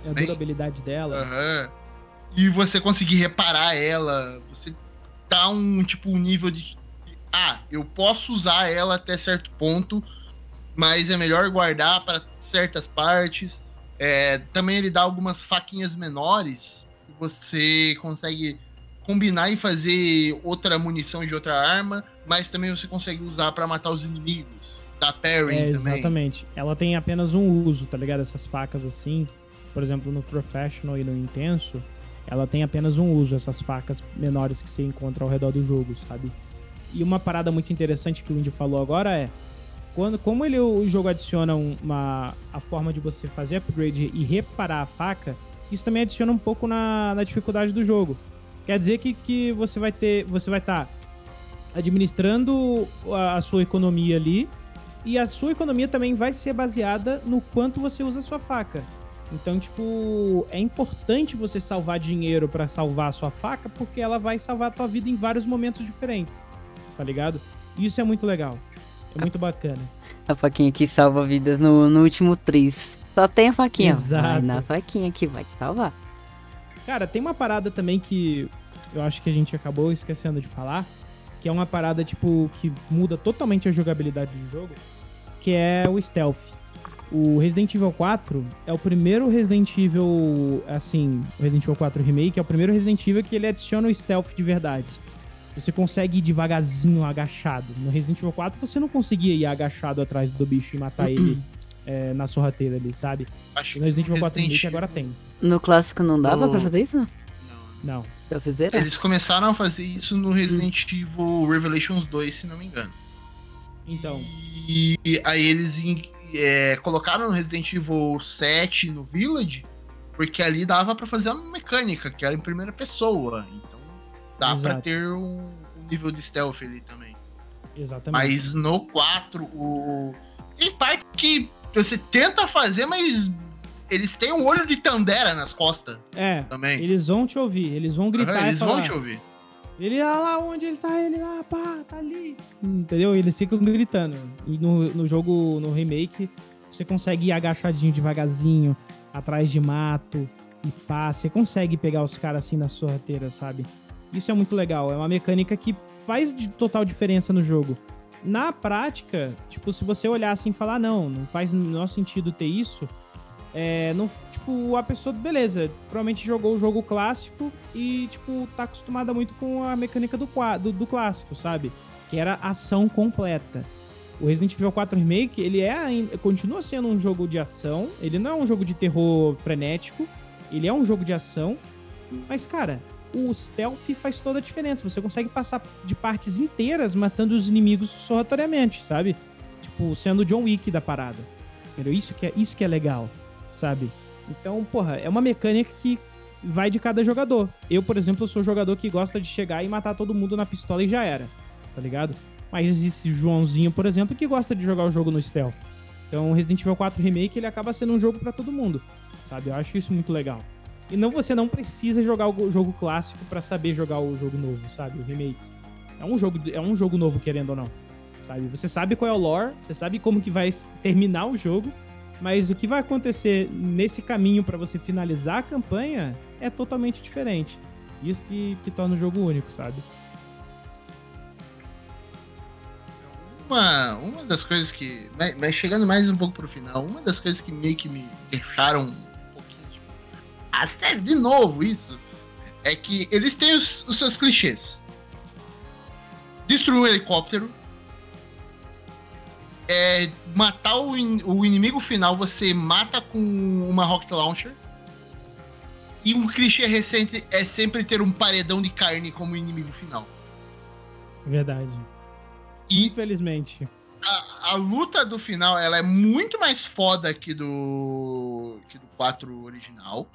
É a né? durabilidade dela. Uhum. E você conseguir reparar ela. Você tá um tipo um nível de ah, eu posso usar ela até certo ponto, mas é melhor guardar para certas partes. É, também ele dá algumas faquinhas menores que você consegue combinar e fazer outra munição de outra arma, mas também você consegue usar para matar os inimigos. Da parry É, também. exatamente. Ela tem apenas um uso, tá ligado? Essas facas assim, por exemplo, no Professional e no Intenso, ela tem apenas um uso, essas facas menores que você encontra ao redor do jogo, sabe? E uma parada muito interessante que o Indy falou agora é quando, como ele, o jogo adiciona uma, a forma de você fazer upgrade e reparar a faca, isso também adiciona um pouco na, na dificuldade do jogo. Quer dizer que, que você vai ter. Você vai estar administrando a, a sua economia ali. E a sua economia também vai ser baseada no quanto você usa a sua faca. Então, tipo, é importante você salvar dinheiro pra salvar a sua faca, porque ela vai salvar a tua vida em vários momentos diferentes. Tá ligado? Isso é muito legal. É muito bacana. A faquinha que salva vidas no, no último 3. Só tem a faquinha. Exato. Vai na faquinha que vai te salvar. Cara, tem uma parada também que eu acho que a gente acabou esquecendo de falar, que é uma parada tipo que muda totalmente a jogabilidade do jogo, que é o stealth. O Resident Evil 4 é o primeiro Resident Evil, assim, o Resident Evil 4 Remake é o primeiro Resident Evil que ele adiciona o stealth de verdade. Você consegue ir devagarzinho, agachado. No Resident Evil 4 você não conseguia ir agachado atrás do bicho e matar ele é, na sorrateira ali, sabe? Acho no Resident Evil 4 Resident Remake agora tem. No clássico não dava No- pra fazer isso? Não. Não. Eu fiz zerar. Eles começaram a fazer isso no Resident Evil Revelations 2, se não me engano. Então, E aí eles é, colocaram no Resident Evil 7 no Village, porque ali dava pra fazer uma mecânica, que era em primeira pessoa. Então dá pra ter um, um nível de stealth ali também. exatamente. Mas no 4, o... tem parte que você tenta fazer, mas eles têm um olho de Tandera nas costas É, também. eles vão te ouvir, eles vão gritar e eles falar, vão te ouvir. Ele ah lá onde ele tá, ele lá, pá, tá ali. Entendeu? Eles ficam gritando. E no, no jogo, no remake, você consegue ir agachadinho devagarzinho, atrás de mato e pá. Você consegue pegar os caras assim na sorrateira, sabe? Isso é muito legal. É uma mecânica que faz de total diferença no jogo. Na prática, tipo, se você olhar assim e falar, não, não faz o menor sentido ter isso, é, não, tipo, a pessoa, beleza, provavelmente jogou o jogo clássico e, tipo, tá acostumada muito com a mecânica do, do, do clássico, sabe? Que era ação completa. O Resident Evil 4 Remake, ele é continua sendo um jogo de ação, ele não é um jogo de terror frenético, ele é um jogo de ação, mas, cara, o stealth faz toda a diferença. Você consegue passar de partes inteiras matando os inimigos sorratoriamente, sabe? Tipo, sendo o John Wick da parada. Isso que é, isso que é legal, sabe? Então, porra, é uma mecânica que vai de cada jogador. Eu, por exemplo, sou jogador que gosta de chegar e matar todo mundo na pistola e já era, tá ligado? Mas existe Joãozinho, por exemplo, que gosta de jogar o jogo no stealth. Então, Resident Evil 4 Remake, ele acaba sendo um jogo pra todo mundo, sabe? Eu acho isso muito legal. E não você não precisa jogar o jogo clássico pra saber jogar o jogo novo, sabe? O remake. É um jogo, é um jogo novo, querendo ou não. Sabe? Você sabe qual é o lore, você sabe como que vai terminar o jogo, mas o que vai acontecer nesse caminho pra você finalizar a campanha é totalmente diferente. Isso que, que torna o jogo único, sabe? Uma, uma das coisas que. Mas chegando mais um pouco pro final, uma das coisas que meio que me deixaram um pouquinho tipo. Ah, sério, de novo isso? É que eles têm os, os seus clichês. Destruir um helicóptero. É, matar o, in- o inimigo final, você mata com uma rocket launcher. E um clichê recente é sempre ter um paredão de carne como inimigo final. Verdade. E Infelizmente. a, a luta do final ela é muito mais foda que do que do 4 original.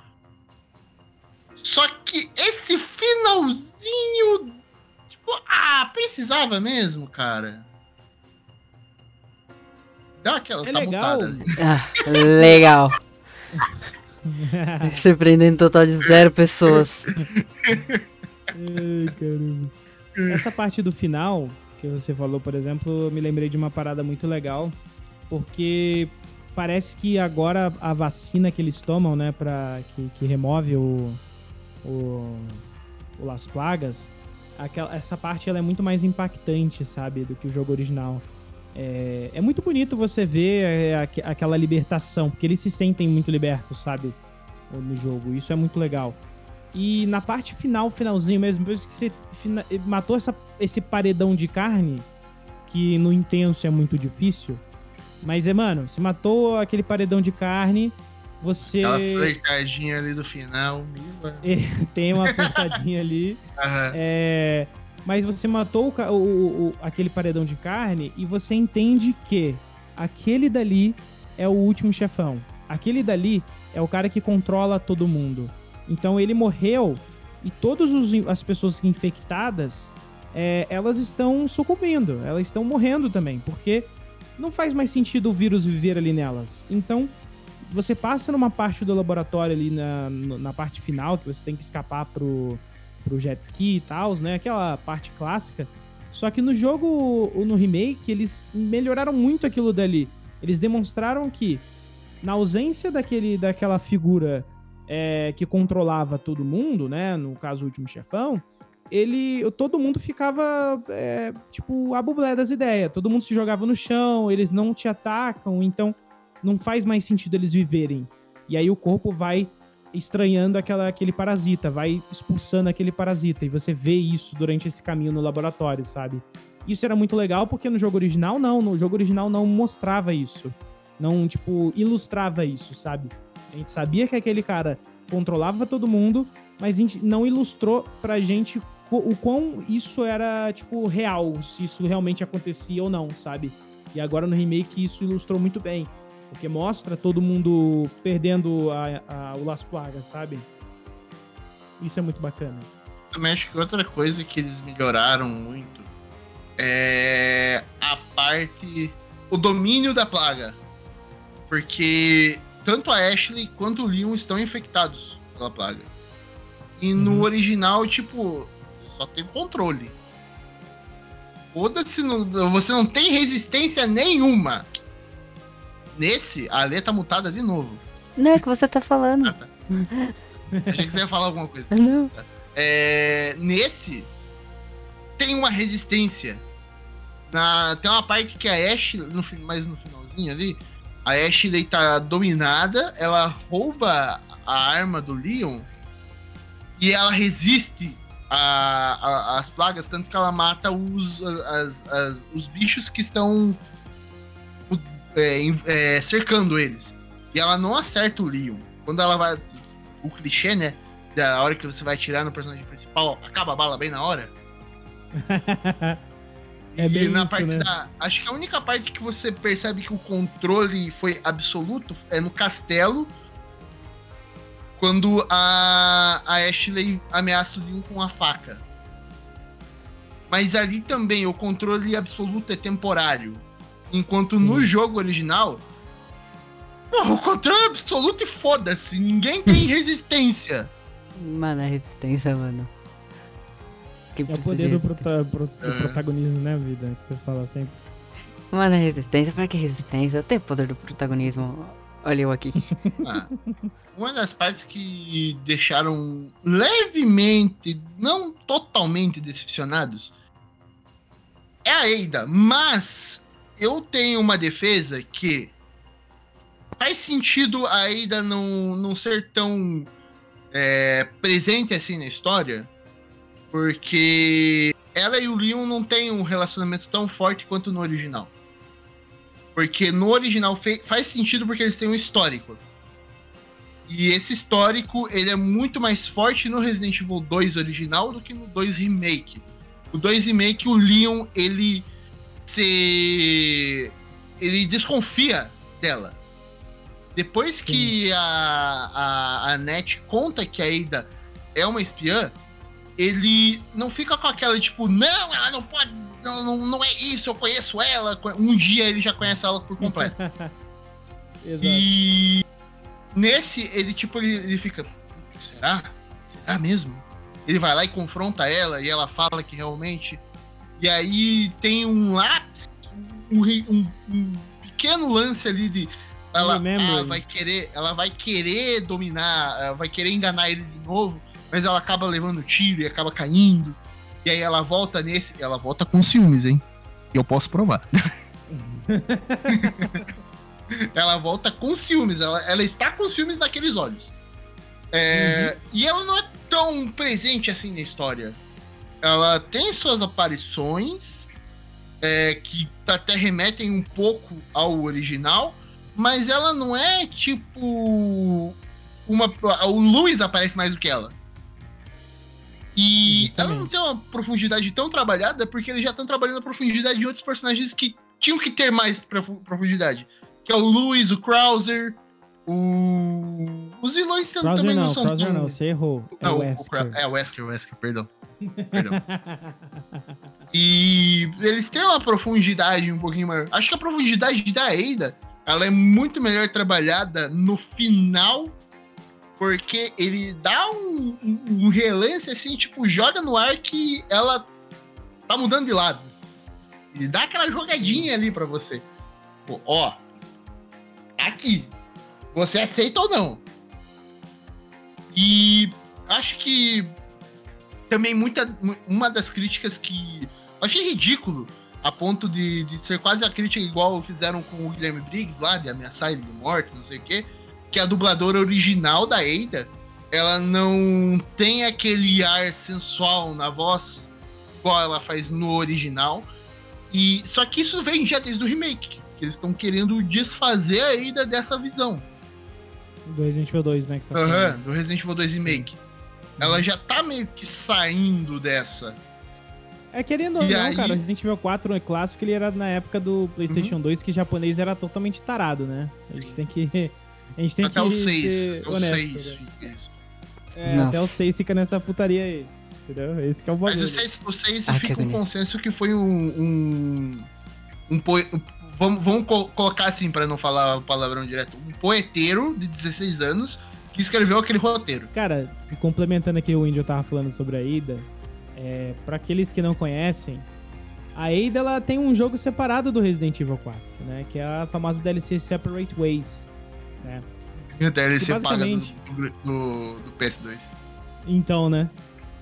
Só que esse finalzinho, tipo, ah, precisava mesmo, cara. Dá aquela É tá legal. mutada ali. Ah, legal. Surpreendendo um total de zero pessoas. Ai, caramba. Essa parte do final que você falou, por exemplo, eu me lembrei de uma parada muito legal, porque parece que agora a vacina que eles tomam, né, para que, que remove o, o, o Las Plagas, aquela, essa parte ela é muito mais impactante, sabe, do que o jogo original. É, é muito bonito você ver é, aquela libertação, porque eles se sentem muito libertos, sabe, no jogo. Isso é muito legal. E na parte final, finalzinho mesmo, depois que você matou essa, esse paredão de carne, que no intenso é muito difícil, mas é, mano, você matou aquele paredão de carne, você. Aquela flertadinha ali do final, é, Tem uma flertadinha ali. Uhum. É, mas você matou o, o, o, aquele paredão de carne e você entende que aquele dali é o último chefão. Aquele dali é o cara que controla todo mundo. Então ele morreu e todas as pessoas infectadas é, elas estão sucumbindo, elas estão morrendo também, porque não faz mais sentido o vírus viver ali nelas. Então você passa numa parte do laboratório ali na, na parte final, que você tem que escapar pro, pro jet ski e tal, né? Aquela parte clássica. Só que no jogo, no remake, eles melhoraram muito aquilo dali. Eles demonstraram que, na ausência daquele, daquela figura é, que controlava todo mundo, né? No caso, o último chefão, ele. Todo mundo ficava, é, tipo, a bublé das ideias. Todo mundo se jogava no chão, eles não te atacam, então não faz mais sentido eles viverem. E aí o corpo vai estranhando aquela, aquele parasita, vai expulsando aquele parasita. E você vê isso durante esse caminho no laboratório, sabe? Isso era muito legal porque no jogo original não, no jogo original não mostrava isso. Não, tipo, ilustrava isso, sabe? A gente sabia que aquele cara controlava todo mundo, mas não ilustrou pra gente o quão isso era, tipo, real, se isso realmente acontecia ou não, sabe? E agora no remake isso ilustrou muito bem. Porque mostra todo mundo perdendo a, a, o Las Plagas, sabe? Isso é muito bacana. Também acho que outra coisa que eles melhoraram muito é a parte. o domínio da plaga. Porque tanto a Ashley quanto o Leon estão infectados pela plaga. E uhum. no original, tipo, só tem controle. Foda-se, você não tem resistência nenhuma. Nesse, a Lê tá mutada de novo. Não, é que você tá falando. Ah, tá. Achei que você ia falar alguma coisa. Não. É, nesse, tem uma resistência. Na, tem uma parte que a Ashley, no, mais no finalzinho ali, a Ashley tá dominada, ela rouba a arma do Leon e ela resiste às plagas, tanto que ela mata os, as, as, os bichos que estão é, é, cercando eles. E ela não acerta o Leon. Quando ela vai. O clichê, né? Da hora que você vai atirar no personagem principal, acaba a bala bem na hora. é e na isso, parte né? da. Acho que a única parte que você percebe que o controle foi absoluto é no castelo. Quando a, a Ashley ameaça o Leon com a faca. Mas ali também o controle absoluto é temporário. Enquanto Sim. no jogo original, o controle é absoluto e foda-se, ninguém tem resistência. Mano, é resistência, mano. Que é o poder do, prota pro é. protagonismo, né, vida? Que você fala sempre. Mano, é resistência, pra que resistência? Eu tenho poder do protagonismo. Olha eu aqui. Ah, uma das partes que deixaram levemente, não totalmente decepcionados, é a Eida, mas eu tenho uma defesa que faz sentido a Ada não, não ser tão é, presente assim na história, porque ela e o Leon não têm um relacionamento tão forte quanto no original. Porque no original faz sentido porque eles têm um histórico. E esse histórico ele é muito mais forte no Resident Evil 2 original do que no 2 Remake. O 2 Remake, o Leon, ele se. Ele desconfia dela. Depois que a, a, a Net conta que a Ada é uma espiã, ele não fica com aquela tipo, não, ela não pode, não, não, não é isso, eu conheço ela. Um dia ele já conhece ela por completo. e nesse, ele tipo, ele, ele fica, será? Será mesmo? Ele vai lá e confronta ela e ela fala que realmente e aí tem um lápis, um, um, um pequeno lance ali de ela ah, vai querer, ela vai querer dominar, vai querer enganar ele de novo, mas ela acaba levando tiro e acaba caindo. E aí ela volta nesse, ela volta com ciúmes, hein? E eu posso provar. ela volta com ciúmes, ela, ela está com ciúmes naqueles olhos. É, uhum. E ela não é tão presente assim na história. Ela tem suas aparições é, que até remetem um pouco ao original, mas ela não é tipo uma. O Luiz aparece mais do que ela. E Exatamente. ela não tem uma profundidade tão trabalhada porque eles já estão trabalhando a profundidade de outros personagens que tinham que ter mais profundidade. Que é o Luiz, o Krauser, o... Os vilões Krauser também não, não são tão... não, você errou. É não, o Wesker. O, é, o Wesker, o Wesker, perdão. perdão. e eles têm uma profundidade um pouquinho maior. Acho que a profundidade da Ada, ela é muito melhor trabalhada no final porque ele dá um, um, um, relance assim, tipo, joga no ar que ela tá mudando de lado. E dá aquela jogadinha ali para você. Pô, ó, tá aqui. Você aceita ou não? E acho que também muita uma das críticas que achei ridículo a ponto de, de ser quase a crítica igual fizeram com o Guilherme Briggs lá de ameaçar ele de morte, não sei o quê que a dubladora original da Ada, ela não tem aquele ar sensual na voz, igual ela faz no original. E só que isso vem já desde o remake, que eles estão querendo desfazer a Ada dessa visão. Do Resident Evil 2, né? Tá uhum, do Resident Evil 2 Remake. Ela já tá meio que saindo dessa. É querendo ou não, aí... cara, Resident Evil 4 é clássico, ele era na época do PlayStation uhum. 2, que japonês era totalmente tarado, né? A gente tem que a gente tem até que. O 6, até o 6 É, até o 6 fica nessa putaria aí. Entendeu? Esse que é o bagulho. Mas o 6, o 6 ah, fica um consenso que foi um. um, um, vamos, vamos colocar assim, para não falar palavrão direto. Um poeteiro de 16 anos que escreveu aquele roteiro. Cara, complementando aqui o Índio tava falando sobre a Ida, é, para aqueles que não conhecem, a Ada ela tem um jogo separado do Resident Evil 4, né? Que é a famosa DLC Separate Ways. Né? O DLC basicamente... paga do, do, do, PS2. Então, né?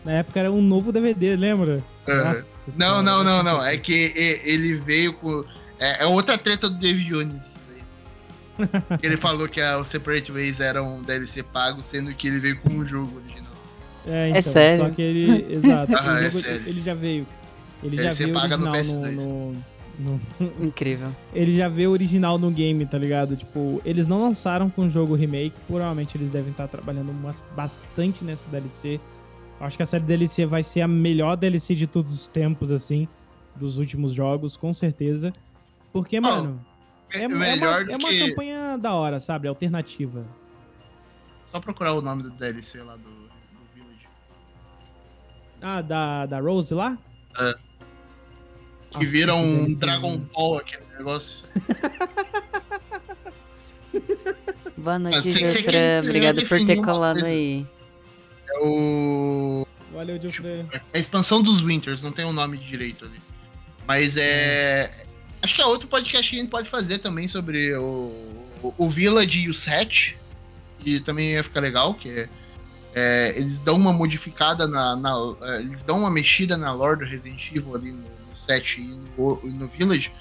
Na época era um novo DVD, lembra? Nossa, não, não, não, não. É que ele veio com. É, é outra treta do David Jones. ele falou que a, o Separate Ways era um DLC pago, sendo que ele veio com o jogo original. É, é então, é sério? Só que ele. Exato. ah, é sério. Ele já veio. Ele, ele já veio paga no PS2. No, no, no... Incrível. Ele já vê o original no game, tá ligado? Tipo, eles não lançaram com o jogo remake, provavelmente eles devem estar trabalhando bastante nessa DLC. Acho que essa DLC vai ser a melhor DLC de todos os tempos, assim, dos últimos jogos, com certeza. Porque, oh, mano, é, é, melhor é, uma, é uma campanha da hora, sabe? Alternativa. Só procurar o nome do DLC lá do, do Village. Ah, da, da Rose lá? É. Que vira um Dragon Ball aquele negócio. Boa noite, ah, Obrigado por ter colado aí. É o. Valeu, Geoffrey. É a expansão dos Winters, não tem o um nome direito ali. Mas é. Acho que é outro podcast que a gente pode fazer também sobre o, o, o Village e o Set. E também ia ficar legal, que é, é, eles dão uma modificada na, na, é, Eles dão uma mexida na lore do Resident Evil ali no, 7 e no, no Village.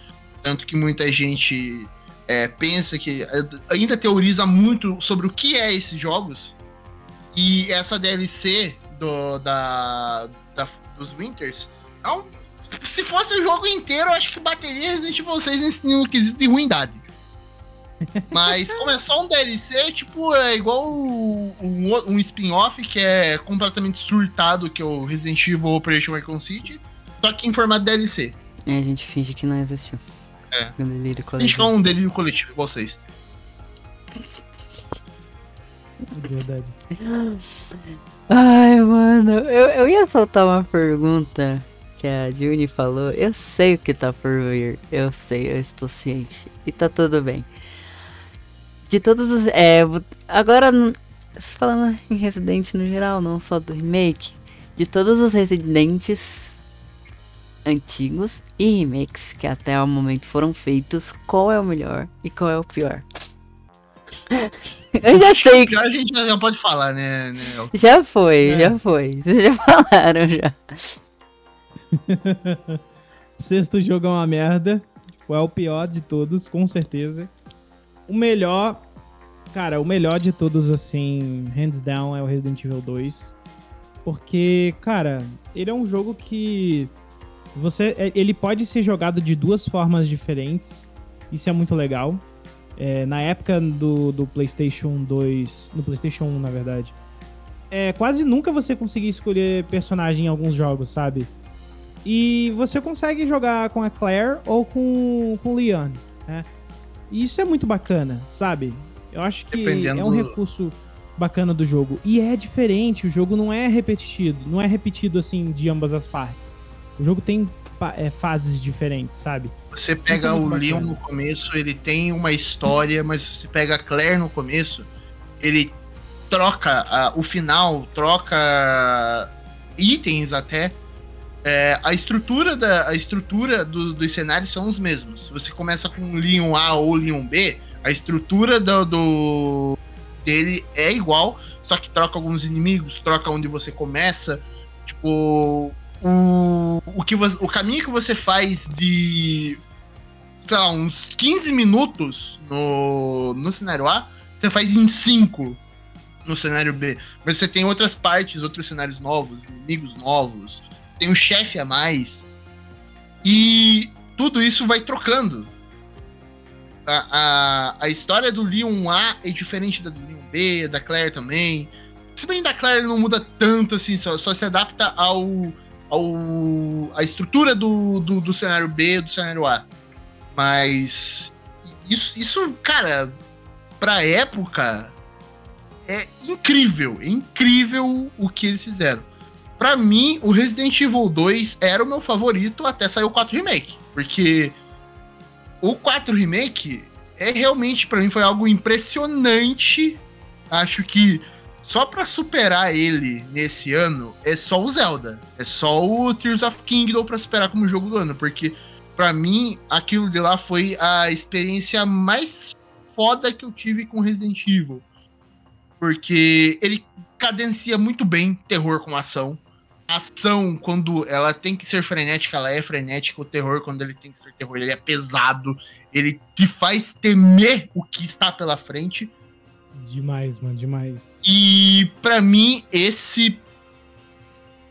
Tanto que muita gente é, pensa que. É, ainda teoriza muito sobre o que é esses jogos. E essa DLC do, da, da, dos Winters. Não, se fosse o jogo inteiro, eu acho que bateria Resident Evil 6 no quesito de ruindade. Mas como é só um DLC, tipo, é igual um, um spin-off que é completamente surtado, que é o Resident Evil Operation Recon City só que em formato DLC. É, a gente finge que não existiu. É. Um delírio coletivo. A gente é um delírio coletivo, igual vocês. Verdade. Ai, mano, eu, eu ia soltar uma pergunta que a Juni falou. Eu sei o que tá por vir. Eu sei, eu estou ciente. E tá tudo bem. De todos os. É, agora, falando em Resident no geral, não só do remake. De todos os Residentes antigos e remakes que até o momento foram feitos, qual é o melhor e qual é o pior? Eu já sei. que a gente já pode falar, né? né? Já foi, é. já foi. Vocês já falaram já. Sexto jogo é uma merda. Tipo, é o pior de todos, com certeza. O melhor. Cara, o melhor de todos, assim, hands down, é o Resident Evil 2. Porque, cara, ele é um jogo que. Você, é, ele pode ser jogado de duas formas diferentes. Isso é muito legal. É, na época do, do PlayStation 2. No PlayStation 1, na verdade. É, quase nunca você conseguia escolher personagem em alguns jogos, sabe? E você consegue jogar com a Claire ou com, com o Leon, né? E isso é muito bacana, sabe? Eu acho que Dependendo é um recurso bacana do jogo. E é diferente, o jogo não é repetido, não é repetido assim de ambas as partes. O jogo tem é, fases diferentes, sabe? Você pega é o muito Leon bacana. no começo, ele tem uma história, mas você pega a Claire no começo, ele troca o final, troca itens até. É, a estrutura, da, a estrutura do- dos cenários são os mesmos. Se você começa com Leon A ou Leon B, a estrutura do, do- dele é igual, só que troca alguns inimigos, troca onde você começa. Tipo, o, o, que você- o caminho que você faz de sei lá, uns 15 minutos no, no cenário A, você faz em 5 no cenário B. Mas você tem outras partes, outros cenários novos, inimigos novos, tem um chefe a mais. E tudo isso vai trocando. A, a, a história do Leon A é diferente da do Leon B, da Claire também. Se bem da Claire não muda tanto assim, só, só se adapta ao, ao a estrutura do, do, do cenário B do cenário A. Mas isso, isso, cara, pra época é incrível, é incrível o que eles fizeram. Pra mim, o Resident Evil 2 era o meu favorito até sair o 4 Remake, porque o 4 Remake é realmente pra mim foi algo impressionante. Acho que só pra superar ele nesse ano é só o Zelda, é só o Tears of Kingdom pra superar como jogo do ano, porque Pra mim, aquilo de lá foi a experiência mais foda que eu tive com Resident Evil. Porque ele cadencia muito bem terror com ação. A ação, quando ela tem que ser frenética, ela é frenética. O terror, quando ele tem que ser terror, ele é pesado. Ele te faz temer o que está pela frente. Demais, mano, demais. E pra mim, esse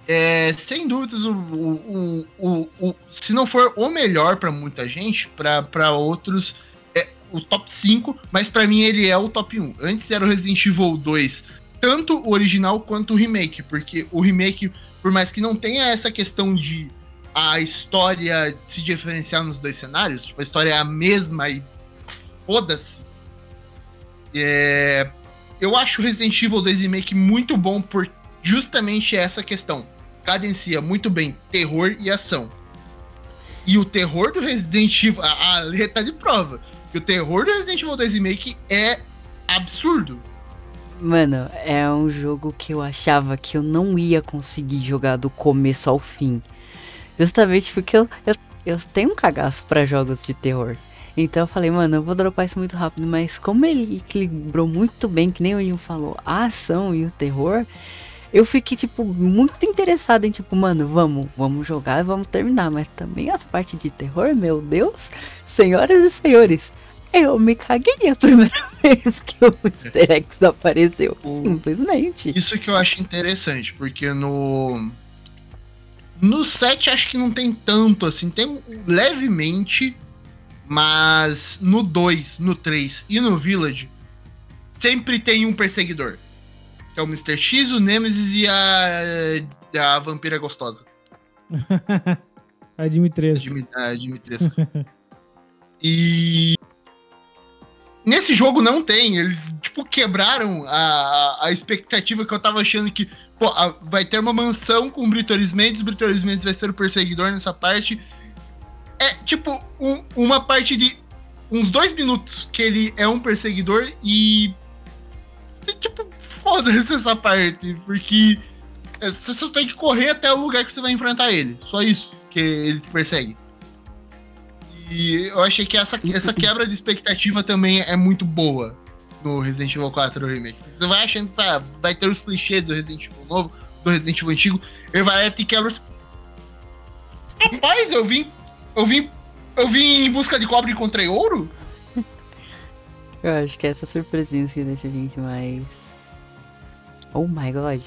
é, sem dúvidas, o, o, o, o, se não for o melhor pra muita gente, pra outros é o top 5, mas pra mim ele é o top 1. Antes era o Resident Evil 2, tanto o original quanto o remake, porque o remake, por mais que não tenha essa questão de a história se diferenciar nos dois cenários, tipo, a história é a mesma e foda-se. É, eu acho o Resident Evil 2 Remake muito bom por justamente essa questão. Cadencia muito bem terror e ação. E o terror do Resident Evil. A, a Lê tá de prova. Que o terror do Resident Evil 2 Remake é absurdo. Mano, é um jogo que eu achava que eu não ia conseguir jogar do começo ao fim. Justamente porque eu, eu, eu tenho um cagaço pra jogos de terror. Então eu falei, mano, eu vou dropar isso muito rápido, mas como ele equilibrou muito bem, que nem o Jim falou, a ação e o terror, eu fiquei, tipo, muito interessado em, tipo, mano, vamos, vamos jogar e vamos terminar. Mas também as partes de terror, meu Deus, senhoras e senhores, eu me caguei a primeira vez que o Easter Eggs apareceu. O- Simplesmente. Isso que eu acho interessante, porque no. No 7 acho que não tem tanto assim, tem levemente, mas no 2, no 3 e no Village sempre tem um perseguidor. Que é o Mr. X, o Nemesis e a, a vampira gostosa. a Dimitrescu. Dimi- a Dimitrescu. e nesse jogo não tem. Eles, tipo, quebraram a, a expectativa que eu tava achando que pô, a- vai ter uma mansão com o Brito Mendes, o Mendes vai ser o perseguidor nessa parte. É tipo um- uma parte de uns dois minutos que ele é um perseguidor e. e, tipo, foda-se essa parte, porque é, você só tem que correr até o lugar que você vai enfrentar ele. Só isso que ele te persegue. E eu achei que essa, essa quebra de expectativa também é muito boa no Resident Evil 4 Remake. Você vai achando que ah, vai ter os clichês do Resident Evil novo, do Resident Evil antigo, vai e te quebra. os- Rapaz, eu vim. Eu vim. Eu vim em busca de cobre e encontrei ouro? Eu acho que é essa surpresinha que deixa a gente mais. Oh my god.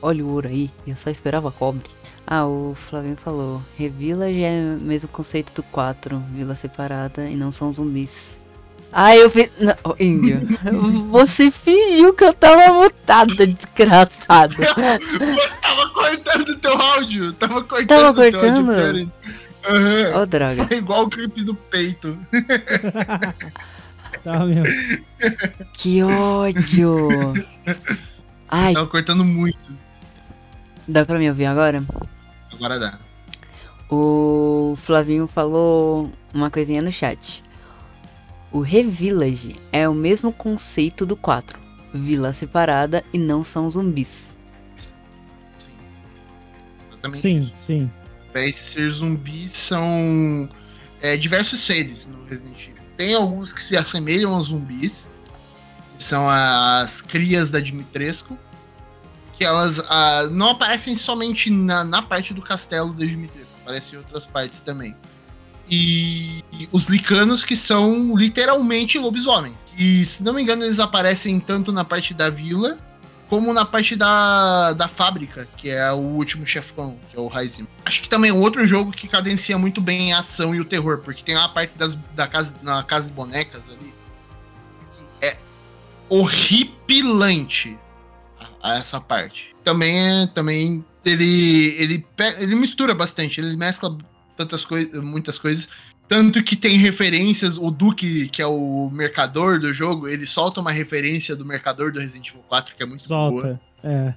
Olha o ouro aí. Eu só esperava cobre. Ah, o Flavinho falou. Revillage é o mesmo conceito do 4. Vila separada e não são zumbis. Ah, eu fiz. Não, oh, índio. Você fingiu que eu tava mutada, desgraçado. Você tava cortando teu áudio. Tava cortando Tava teu cortando? áudio. Aham. Ó, droga. Foi igual o clipe do peito. Tá mesmo. Que ódio. Ai, Tava cortando muito. dá pra me ouvir agora? Agora dá. O Flavinho falou uma coisinha no chat. O Revillage é o mesmo conceito do 4. Vila separada e não são zumbis. Sim. Exatamente. Sim, sim. Pra esse ser zumbis são é, diversos seres no Resident Evil. Tem alguns que se assemelham aos zumbis, que são as crias da Dimitrescu, que elas ah, não aparecem somente na, na parte do castelo da Dimitrescu, aparecem em outras partes também. E, e os licanos que são literalmente lobisomens. E se não me engano, eles aparecem tanto na parte da vila como na parte da, da fábrica, que é o último chefão, que é o Raizim. Acho que também é outro jogo que cadencia muito bem a ação e o terror, porque tem uma parte das, da casa, na casa de bonecas ali que é horripilante a, essa parte. Também é, também ele ele ele mistura bastante, ele mescla tantas coisas, muitas coisas. Tanto que tem referências, o Duke, que é o mercador do jogo, ele solta uma referência do mercador do Resident Evil 4, que é muito boa. Solta. É.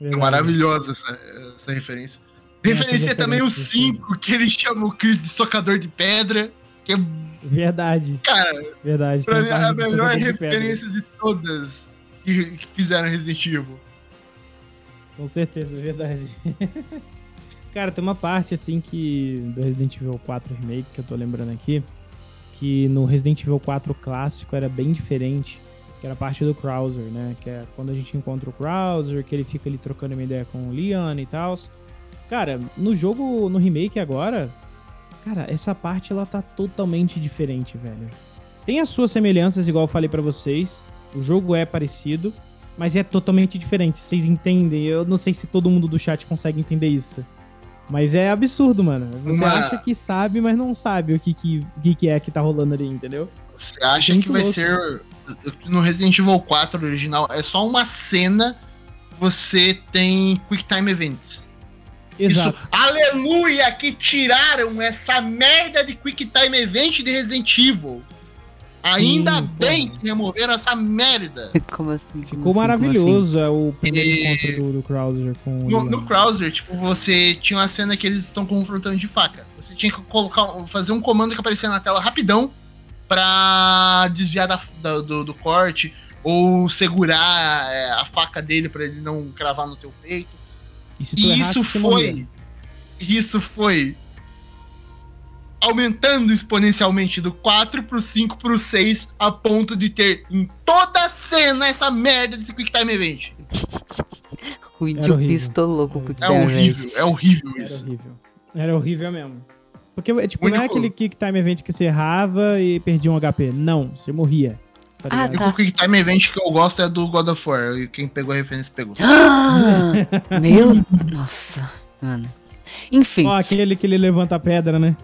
É verdade. maravilhosa essa, essa referência. Referencia essas também o referências, 5, que ele chama o Chris de socador de pedra. Que é, Verdade, cara, verdade. pra mim é a melhor Socador de referência de todas que, que fizeram Resident Evil. Com certeza, é verdade. Cara, tem uma parte assim que. Do Resident Evil 4 Remake que eu tô lembrando aqui. Que no Resident Evil 4 clássico era bem diferente. Que era a parte do Krauser, né? Que é quando a gente encontra o Krauser, que ele fica ali trocando uma ideia com o Leon e tal. Cara, no jogo, no remake agora, cara, essa parte ela tá totalmente diferente, velho. Tem as suas semelhanças, igual eu falei pra vocês. O jogo é parecido, mas é totalmente diferente. Vocês entendem? Eu não sei se todo mundo do chat consegue entender isso. Mas é absurdo, mano. Você Uma- acha que sabe, mas não sabe o que, que, o que, é que tá rolando ali, entendeu? Você acha Muito que vai louco. ser. No Resident Evil 4 original, é só uma cena. Você tem Quick Time Events. Exato. Isso, aleluia, que tiraram essa merda de Quick Time Event de Resident Evil. Ainda Sim, bem porra. que removeram essa merda. Como assim? Como Ficou assim? maravilhoso é o primeiro E- encontro do, do Krauser com o No, no Krauser, tipo, você tinha uma cena que eles estão confrontando de faca. Você tinha que colocar, fazer um comando que aparecia na tela rapidão pra desviar da- da- do, do corte ou segurar é, a faca dele pra ele não cravar no teu peito. E E isso foi. Isso foi. Aumentando exponencialmente do 4 pro 5 pro 6, a ponto de ter em toda a cena essa merda desse Quick Time Event. O Era índio pistoloco com o É Time horrível, Event. é horrível Era isso. horrível. Era horrível mesmo. Porque, tipo, O não é aquele Kick Time Event que você errava e perdia um HP. Não, você morria. Tá Ah, O tá. único Quick Time Event que eu gosto é do God of War. E quem pegou a referência pegou. Ah, meu. Nossa, mano. Enfim. Ó, aquele que ele levanta a pedra, né?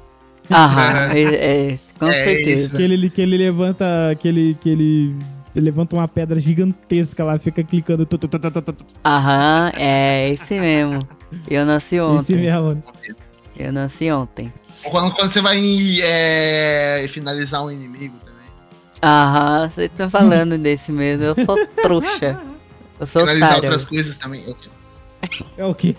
Aham, é, é esse, com É certeza. Que ele, que ele levanta. Que ele, que ele, levanta uma pedra gigantesca lá, fica clicando. tu, tu, tu, tu, tu, tu, tu. Aham, é esse mesmo. Eu nasci Esse ontem. mesmo. Eu nasci ontem. Quando, quando você vai é, finalizar um inimigo também. Aham, você tá falando desse mesmo. Eu sou trouxa. Eu sou finalizar otário. outras coisas também. Ok. É o quê?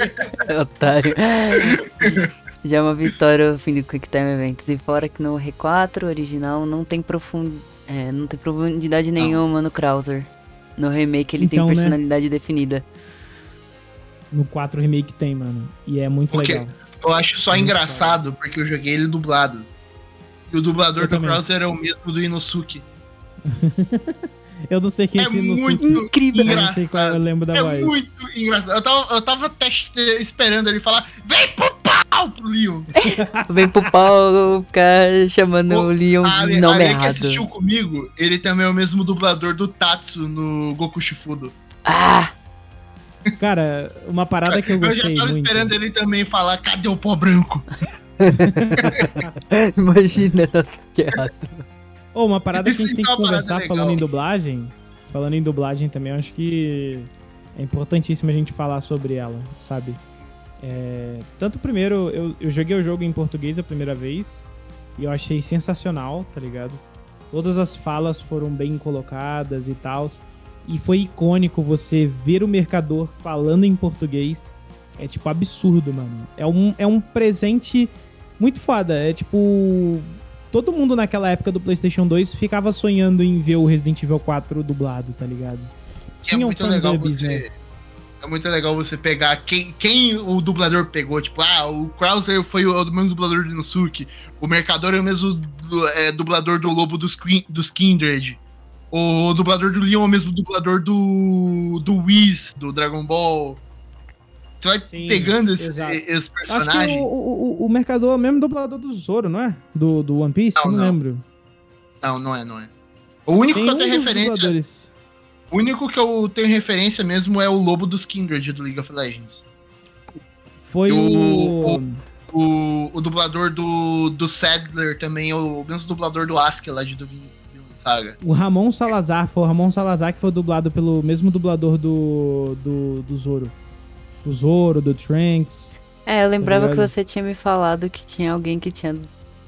Otário. Já é uma vitória o fim do Quick Time Events. E fora que no R4 original não tem, profund... é, não tem profundidade nenhuma no Krauser. No remake ele Então, né? tem personalidade definida. No 4 Remake tem, mano. E é muito Porque- legal. Eu acho só Muito engraçado porque eu joguei ele dublado. E o dublador Eu do também. Krauser é o mesmo do Inosuke. Eu não sei quem É Inosuke, muito Incrível. eu sei eu engraçado. lembro da É voz. muito engraçado. Eu tava, eu tava até esperando ele falar: Vem pro pau! pro Leon. Vem pro pau ficar chamando o, o Leon de nome errado. que assistiu comigo, ele também é o mesmo dublador do Tatsu no Goku Shifudo. Ah! Cara, uma parada que eu gostei Eu já tava muito. esperando ele também falar, cadê o pó branco? Imagina, que errado. Ô, uma parada que a gente Isso tem que é parada conversar legal. falando em dublagem. Falando em dublagem também, eu acho que é importantíssimo a gente falar sobre ela, sabe? É, tanto primeiro, eu, eu joguei o jogo em português a primeira vez e eu achei sensacional, tá ligado? Todas as falas foram bem colocadas e tal. E foi icônico você ver o mercador falando em português. É tipo absurdo, mano. É um, é um presente muito foda. É tipo. Todo mundo naquela época do PlayStation 2 ficava sonhando em ver o Resident Evil 4 dublado, tá ligado? Que é Tinha um muito legal fanbubs, você. né? É muito legal você pegar quem, quem o dublador pegou. Tipo, ah, o Krauser foi o, o mesmo dublador do Inosuke. O Mercador é o mesmo é, dublador do Lobo dos, dos Kindred. O dublador do Leon é o mesmo dublador do. do Whis, do Dragon Ball. Você vai Sim, pegando esse- que personagens. o, o, o- mercador é o mesmo dublador do Zoro, não é? Do, do One Piece? Não, não, não. lembro. Não, não é, não é. O único Tem que eu tenho referência. O único que eu tenho referência mesmo é o Lobo dos Kindred do League of Legends. Foi O- o. O, o dublador do, do Sadler também o mesmo dublador do Ask lá de Saga. O Ramon Salazar, foi o Ramon Salazar que foi dublado pelo mesmo dublador do, do, do Zoro. Do Zoro, do Trunks. É, eu lembrava que ligado? você tinha me falado que tinha alguém que tinha.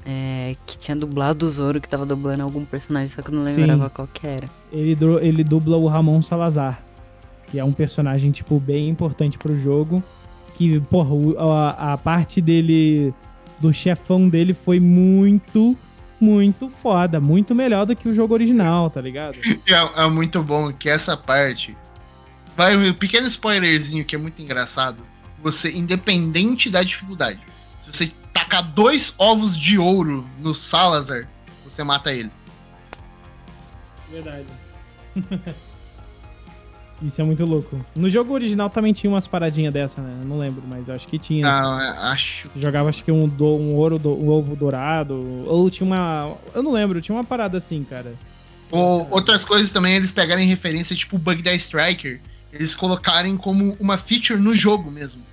é, que tinha dublado o Zoro, que tava dublando algum personagem, só que eu não Sim. lembrava qual que era. Ele, ele dubla o Ramon Salazar, que é um personagem, tipo, bem importante pro jogo. Que, porra, o- a, a parte dele, do chefão dele foi muito, muito foda. Muito melhor do que o jogo original, tá ligado? É, é muito bom que essa parte. Vai um pequeno spoilerzinho que é muito engraçado. Você, independente da dificuldade, se você tacar dois ovos de ouro no Salazar, você mata ele. Verdade. Isso é muito louco. No jogo original também tinha umas paradinhas dessa, né? Eu não lembro, mas eu acho que tinha. Não, é, acho. Jogava acho que um, do- um ouro, do- um ovo dourado. Ou tinha uma. Eu não lembro, tinha uma parada assim, cara. Ou, outras coisas também, eles pegarem referência, tipo o Bug da Striker, eles colocarem como uma feature no jogo mesmo.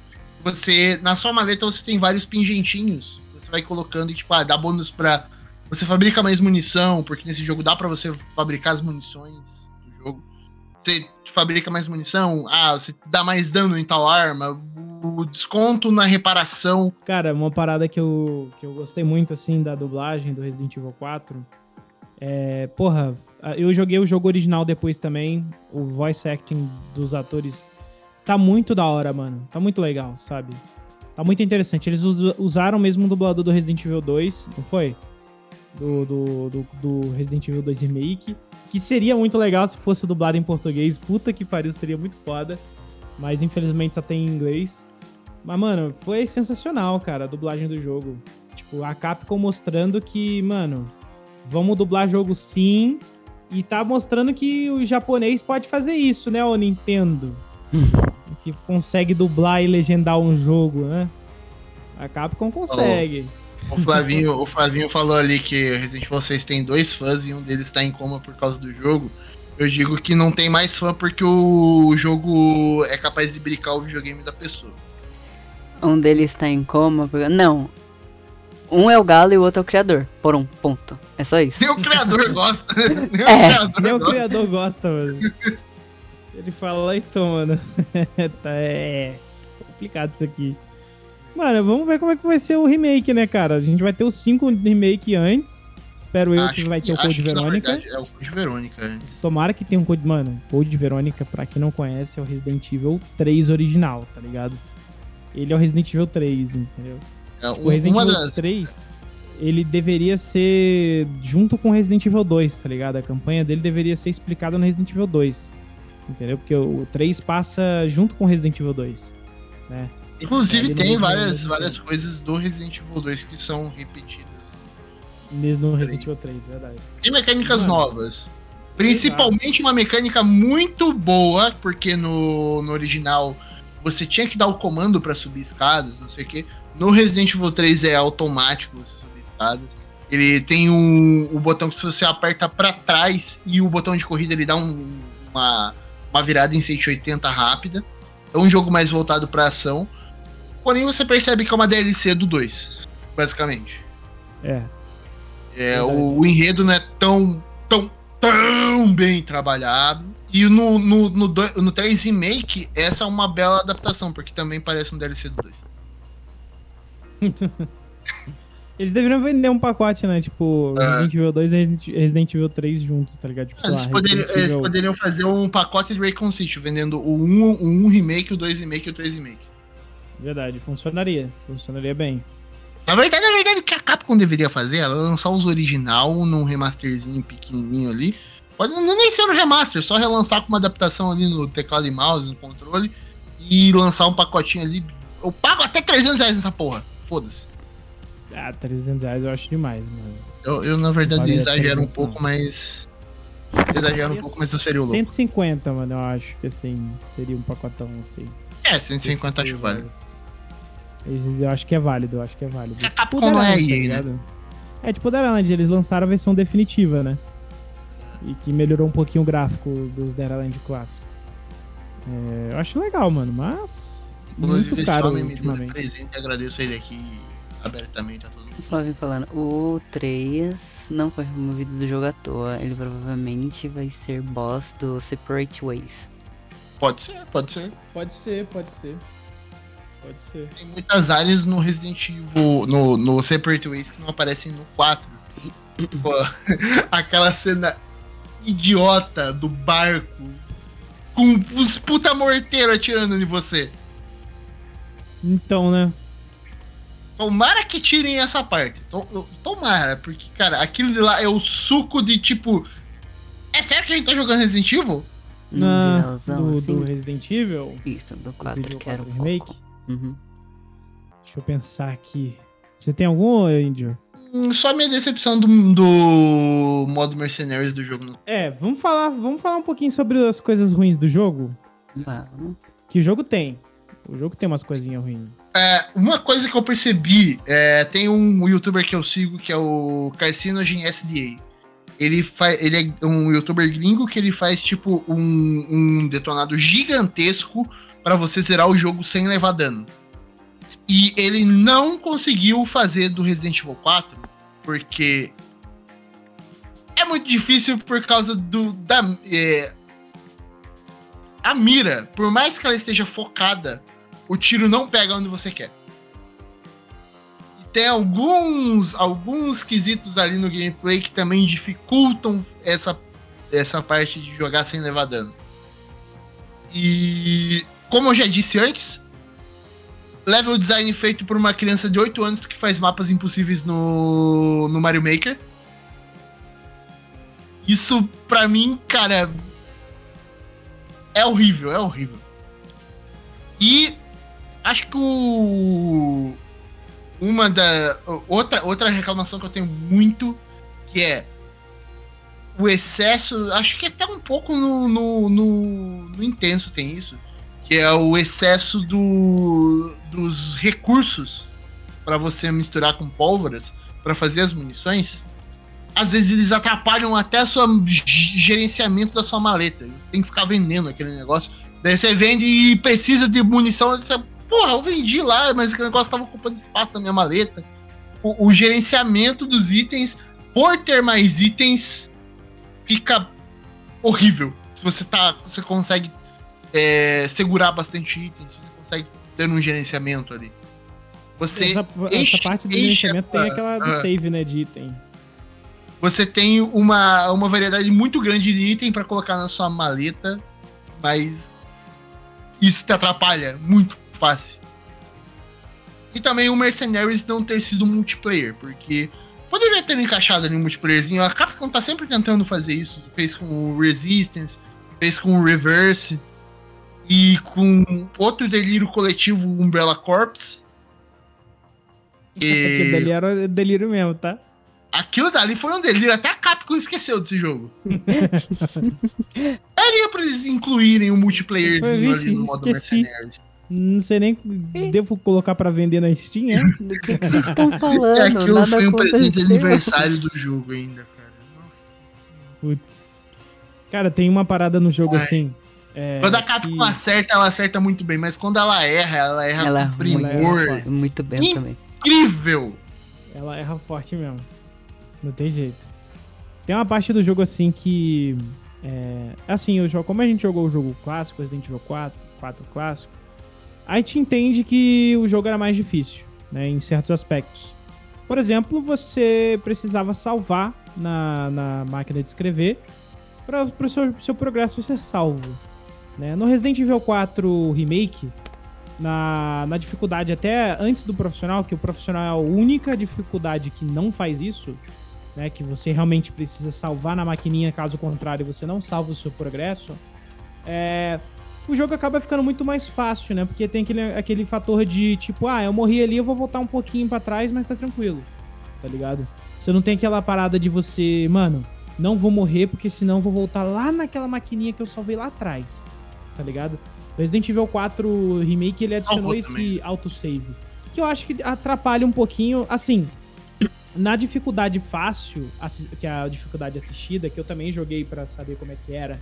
Você, na sua maleta, você tem vários pingentinhos. Você vai colocando e, tipo, ah, dá bônus pra. Você fabrica mais munição, porque nesse jogo dá pra você fabricar as munições do jogo. Você fabrica mais munição, ah, você dá mais dano em tal arma, o desconto na reparação. Cara, uma parada que eu, que eu gostei muito, assim, da dublagem do Resident Evil 4. É. Porra, eu joguei o jogo original depois também. O voice acting dos atores tá muito da hora, mano. Tá muito legal, sabe? Tá muito interessante. Eles us- usaram mesmo o dublador do Resident Evil 2, não foi? Do, do, do, do Resident Evil 2 Remake. Que seria muito legal se fosse dublado em português. Puta que pariu, seria muito foda. Mas infelizmente só tem em inglês. Mas, mano, foi sensacional, cara, a dublagem do jogo. Tipo, a Capcom mostrando que, mano, vamos dublar jogo sim. E tá mostrando que o japonês pode fazer isso, né, o Nintendo? que consegue dublar e legendar um jogo, né? A Capcom consegue. O Flavinho, o Flavinho falou ali que Resident Evil 6 tem dois fãs e um deles tá em coma por causa do jogo. Eu digo que não tem mais fã porque o jogo é capaz de brincar o videogame da pessoa. Um deles tá em coma. Porque... Não. Um é o galo e o outro é o criador. Por um ponto. É só isso. Nem o criador gosta. Nem o É, criador Nem o gosta. criador gosta, mano. Ele fala lá e toma, né? tá, é complicado isso aqui. Mano, vamos ver como é que vai ser o remake, né, cara? A gente vai ter os 5 remake antes. Espero eu que vai ter o acho Code que, Verônica. verdade, é o Code Verônica antes. Tomara que tenha um Code. Mano, Code Verônica, pra quem não conhece, é o Resident Evil 3 original, tá ligado? Ele é o Resident Evil 3, entendeu? É, O Resident Evil das, 3, ele deveria ser junto com Resident Evil 2, tá ligado? A campanha dele deveria ser explicada no Resident Evil 2. Entendeu? Porque o 3 passa junto com Resident Evil 2, né? Inclusive tem várias, várias coisas do Resident Evil 2 que são repetidas. Mesmo no Resident Evil 3, verdade. Tem mecânicas Mano. novas. Principalmente uma mecânica muito boa, porque no, no original você tinha que dar o comando para subir escadas, não sei o que. No Resident Evil 3 é automático você subir escadas. Ele tem um, o botão que se você aperta para trás e o botão de corrida ele dá um, uma, uma virada em 180 rápida. É um jogo mais voltado para ação. Porém, você percebe que é uma DLC do 2, basicamente. É. É, o, o, enredo não é tão, tão, tão bem trabalhado. E no, no, no, no 3 Remake, essa é uma bela adaptação, porque também parece um DLC do 2. Eles deveriam vender um pacote, né? Tipo, é. Resident Evil 2 e Resident Evil 3 juntos, tá ligado? Tipo, eles, lá, poderiam, eles, poderiam, fazer um pacote de Raycon City, vendendo o 1, o 1 Remake, o 2 Remake e o 3 Remake. Verdade, funcionaria. Funcionaria bem. Na verdade, na verdade, o que a Capcom deveria fazer é lançar os original num remasterzinho pequenininho ali. Pode nem ser um remaster, só relançar com uma adaptação ali no teclado e mouse, no controle. E lançar um pacotinho ali. Eu pago até 300 reais nessa porra. Foda-se. Ah, 300 reais eu acho demais, mano. Eu, eu na verdade, exagero um pouco, mas. Exagero um pouco, mas eu seria o louco. 150, mano, eu acho que assim, seria um pacotão assim. É, 150 acho válido. Eu acho que é válido, eu acho que é válido. A Capcom tipo, não é aí, tá né? É tipo o Land, eles lançaram a versão definitiva, né? E que melhorou um pouquinho o gráfico dos Land clássico. É, eu acho legal, mano, mas. Muito caro ultimamente. presente, agradeço ele aqui abertamente a todo mundo. Flávio falando, o 3 não foi removido do jogo à toa. Ele provavelmente vai ser boss do Separate Ways. Pode ser, pode ser. Pode ser, pode ser. Pode ser. Tem muitas áreas no Resident Evil, no, no Separate Ways que não aparecem no 4. Pô, aquela cena idiota do barco com os puta morteiro atirando em você. Então, né? Tomara que tirem essa parte. Tomara, porque, cara, aquilo de lá é o suco de tipo. É sério que a gente tá jogando Resident Evil? Na, do, assim? do Resident Evil? Isso, do 4, do que era o remake. Uhum. Deixa eu pensar aqui. Você tem algum, Índio? Hum, só minha decepção do, do modo Mercenaries do jogo. É, vamos falar, vamos falar um pouquinho sobre as coisas ruins do jogo. Vamos. Que o jogo tem. O jogo tem umas coisinhas ruins. É, uma coisa que eu percebi, é, tem um youtuber que eu sigo que é o Carcinogen SDA. Ele, faz, ele é um youtuber gringo que ele faz tipo um, um detonado gigantesco para você zerar o jogo sem levar dano. E ele não conseguiu fazer do Resident Evil 4 porque é muito difícil por causa do da é, a mira, por mais que ela esteja focada o tiro não pega onde você quer. E tem alguns, alguns quesitos ali no gameplay que também dificultam essa, essa parte de jogar sem levar dano. E como eu já disse antes, level design feito por uma criança de 8 anos que faz mapas impossíveis no, no Mario Maker. Isso, pra mim, cara, é horrível, é horrível. E acho que o. Uma da. Outra, outra reclamação que eu tenho muito, que é o excesso. Acho que até um pouco no, no, no, no intenso tem isso. Que é o excesso do, dos recursos para você misturar com pólvoras para fazer as munições. Às vezes eles atrapalham até o gerenciamento da sua maleta. Você tem que ficar vendendo aquele negócio. Daí você vende e precisa de munição. Você Porra, eu vendi lá, mas aquele negócio tava ocupando espaço na minha maleta. O, o gerenciamento dos itens, por ter mais itens, fica horrível. Se você tá. Você consegue é, segurar bastante itens, você consegue ter um gerenciamento ali. Você essa, enche, essa parte do gerenciamento tem aquela do uh, save, né, de item. Você tem uma, uma variedade muito grande de item para colocar na sua maleta, mas isso te atrapalha muito fácil. E também o Mercenaries não ter sido multiplayer, porque poderia ter encaixado ali um multiplayerzinho. A Capcom tá sempre tentando fazer isso. Fez com o Resistance, fez com o Reverse e com outro delírio coletivo, Umbrella Corps. E... Dali era delírio mesmo, tá? Aquilo dali foi um delírio, até a Capcom esqueceu desse jogo. Daria pra eles incluírem um multiplayerzinho ali no modo Mercenaries. Não sei nem. Devo colocar pra vender na Steam, é? Do que, que vocês estão É, falando? aquilo Nada foi um presente de aniversário do jogo ainda, cara. Nossa. Putz. Cara, tem uma parada no jogo Ai. assim. é, Quando a Capcom que- acerta, ela acerta muito bem, mas quando ela erra, ela erra Ela com erra muito. primor. Muito bem Ih. também. Incrível! Ela erra forte mesmo. Não tem jeito. Tem uma parte do jogo assim que. É, assim, o jogo, como a gente jogou o jogo clássico, Resident Evil 4, 4 clássico, a gente entende que o jogo era mais difícil, né, em certos aspectos. Por exemplo, você precisava salvar na, na máquina de escrever para o seu, seu progresso ser salvo. né. No Resident Evil 4 Remake, na, na dificuldade até antes do profissional, que o profissional é a única dificuldade que não faz isso, né, que você realmente precisa salvar na maquininha, caso contrário você não salva o seu progresso, é, o jogo acaba ficando muito mais fácil, né, porque tem aquele, aquele fator de tipo, ah, eu morri ali, eu vou voltar um pouquinho pra trás, mas tá tranquilo, tá ligado? Você não tem aquela parada de você, mano, não vou morrer porque senão eu vou voltar lá naquela maquininha que eu salvei lá atrás, tá ligado? Resident Evil 4 Remake ele adicionou esse também. autosave. Que eu acho que atrapalha um pouquinho. Assim, na dificuldade fácil, que é a dificuldade assistida, que eu também joguei pra saber como é que era,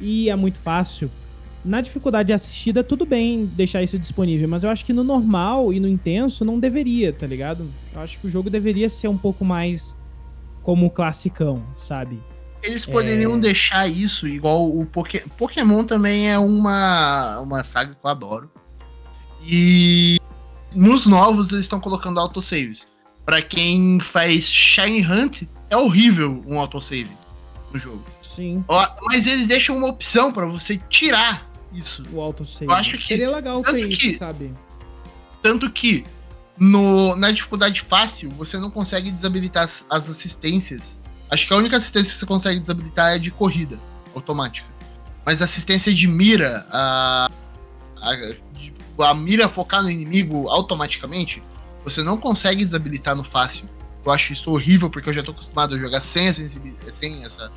e é muito fácil. Na dificuldade assistida, tudo bem deixar isso disponível, mas eu acho que no normal e no intenso não deveria, tá ligado? Eu acho que o jogo deveria ser um pouco mais como o classicão, sabe? Eles poderiam É. deixar isso igual o Poké- Pokémon também é uma, uma saga que eu adoro. E nos novos eles estão colocando autosaves. Pra quem faz Shiny Hunt, é horrível um autosave no jogo. Sim, Mas eles deixam uma opção pra você tirar isso. o autosave. Eu acho que- Seria legal tanto ter que- isso, sabe? Tanto que no, na dificuldade fácil, você não consegue desabilitar as, as assistências. Acho que a única assistência que você consegue desabilitar é de corrida automática. Mas assistência de mira, a, a, a mira focar no inimigo automaticamente, você não consegue desabilitar no fácil. Eu acho isso horrível porque eu já tô acostumado a jogar sem, sem essa,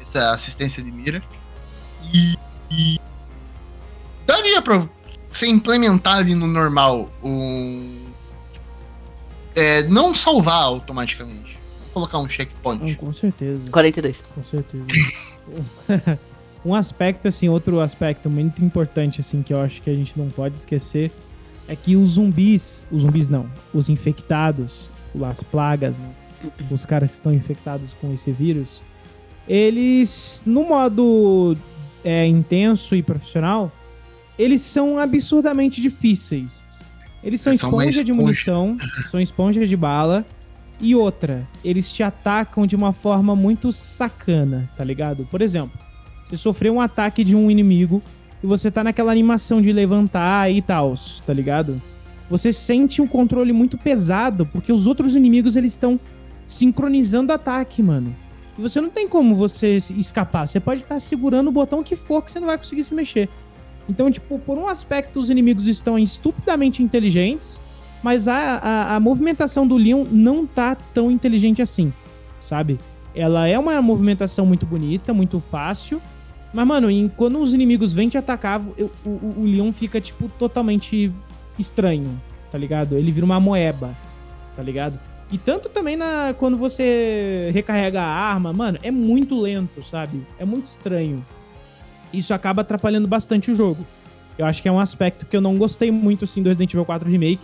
essa assistência de mira. E, e daria pra você implementar ali no normal um. É, não salvar automaticamente. Colocar um checkpoint. com certeza. 42. Com certeza. um aspecto, assim, outro aspecto muito importante, assim, que eu acho que a gente não pode esquecer é que os zumbis, os zumbis não, os infectados, as plagas, né, os caras que estão infectados com esse vírus, eles, no modo é, intenso e profissional, eles são absurdamente difíceis. Eles são são uma esponja de esponja. munição, são esponja de bala, e outra, eles te atacam de uma forma muito sacana, tá ligado? Por exemplo, você sofreu um ataque de um inimigo e você tá naquela animação de levantar e tal, tá ligado? Você sente um controle muito pesado porque os outros inimigos eles estão sincronizando o ataque, mano. E você não tem como você escapar. Você pode estar segurando o botão que for que você não vai conseguir se mexer. Então, tipo, por um aspecto, os inimigos estão estupidamente inteligentes, mas a, a, a movimentação do Leon não tá tão inteligente assim, sabe? Ela é uma movimentação muito bonita, muito fácil, mas, mano, em- quando os inimigos vêm te atacar, eu- o, o, Leon fica, tipo, totalmente estranho, tá ligado? Ele vira uma moeba, tá ligado? E tanto também na quando você recarrega a arma, mano, é muito lento, sabe? É muito estranho. Isso acaba atrapalhando bastante o jogo. Eu acho que é um aspecto que eu não gostei muito assim do Resident Evil 4 Remake.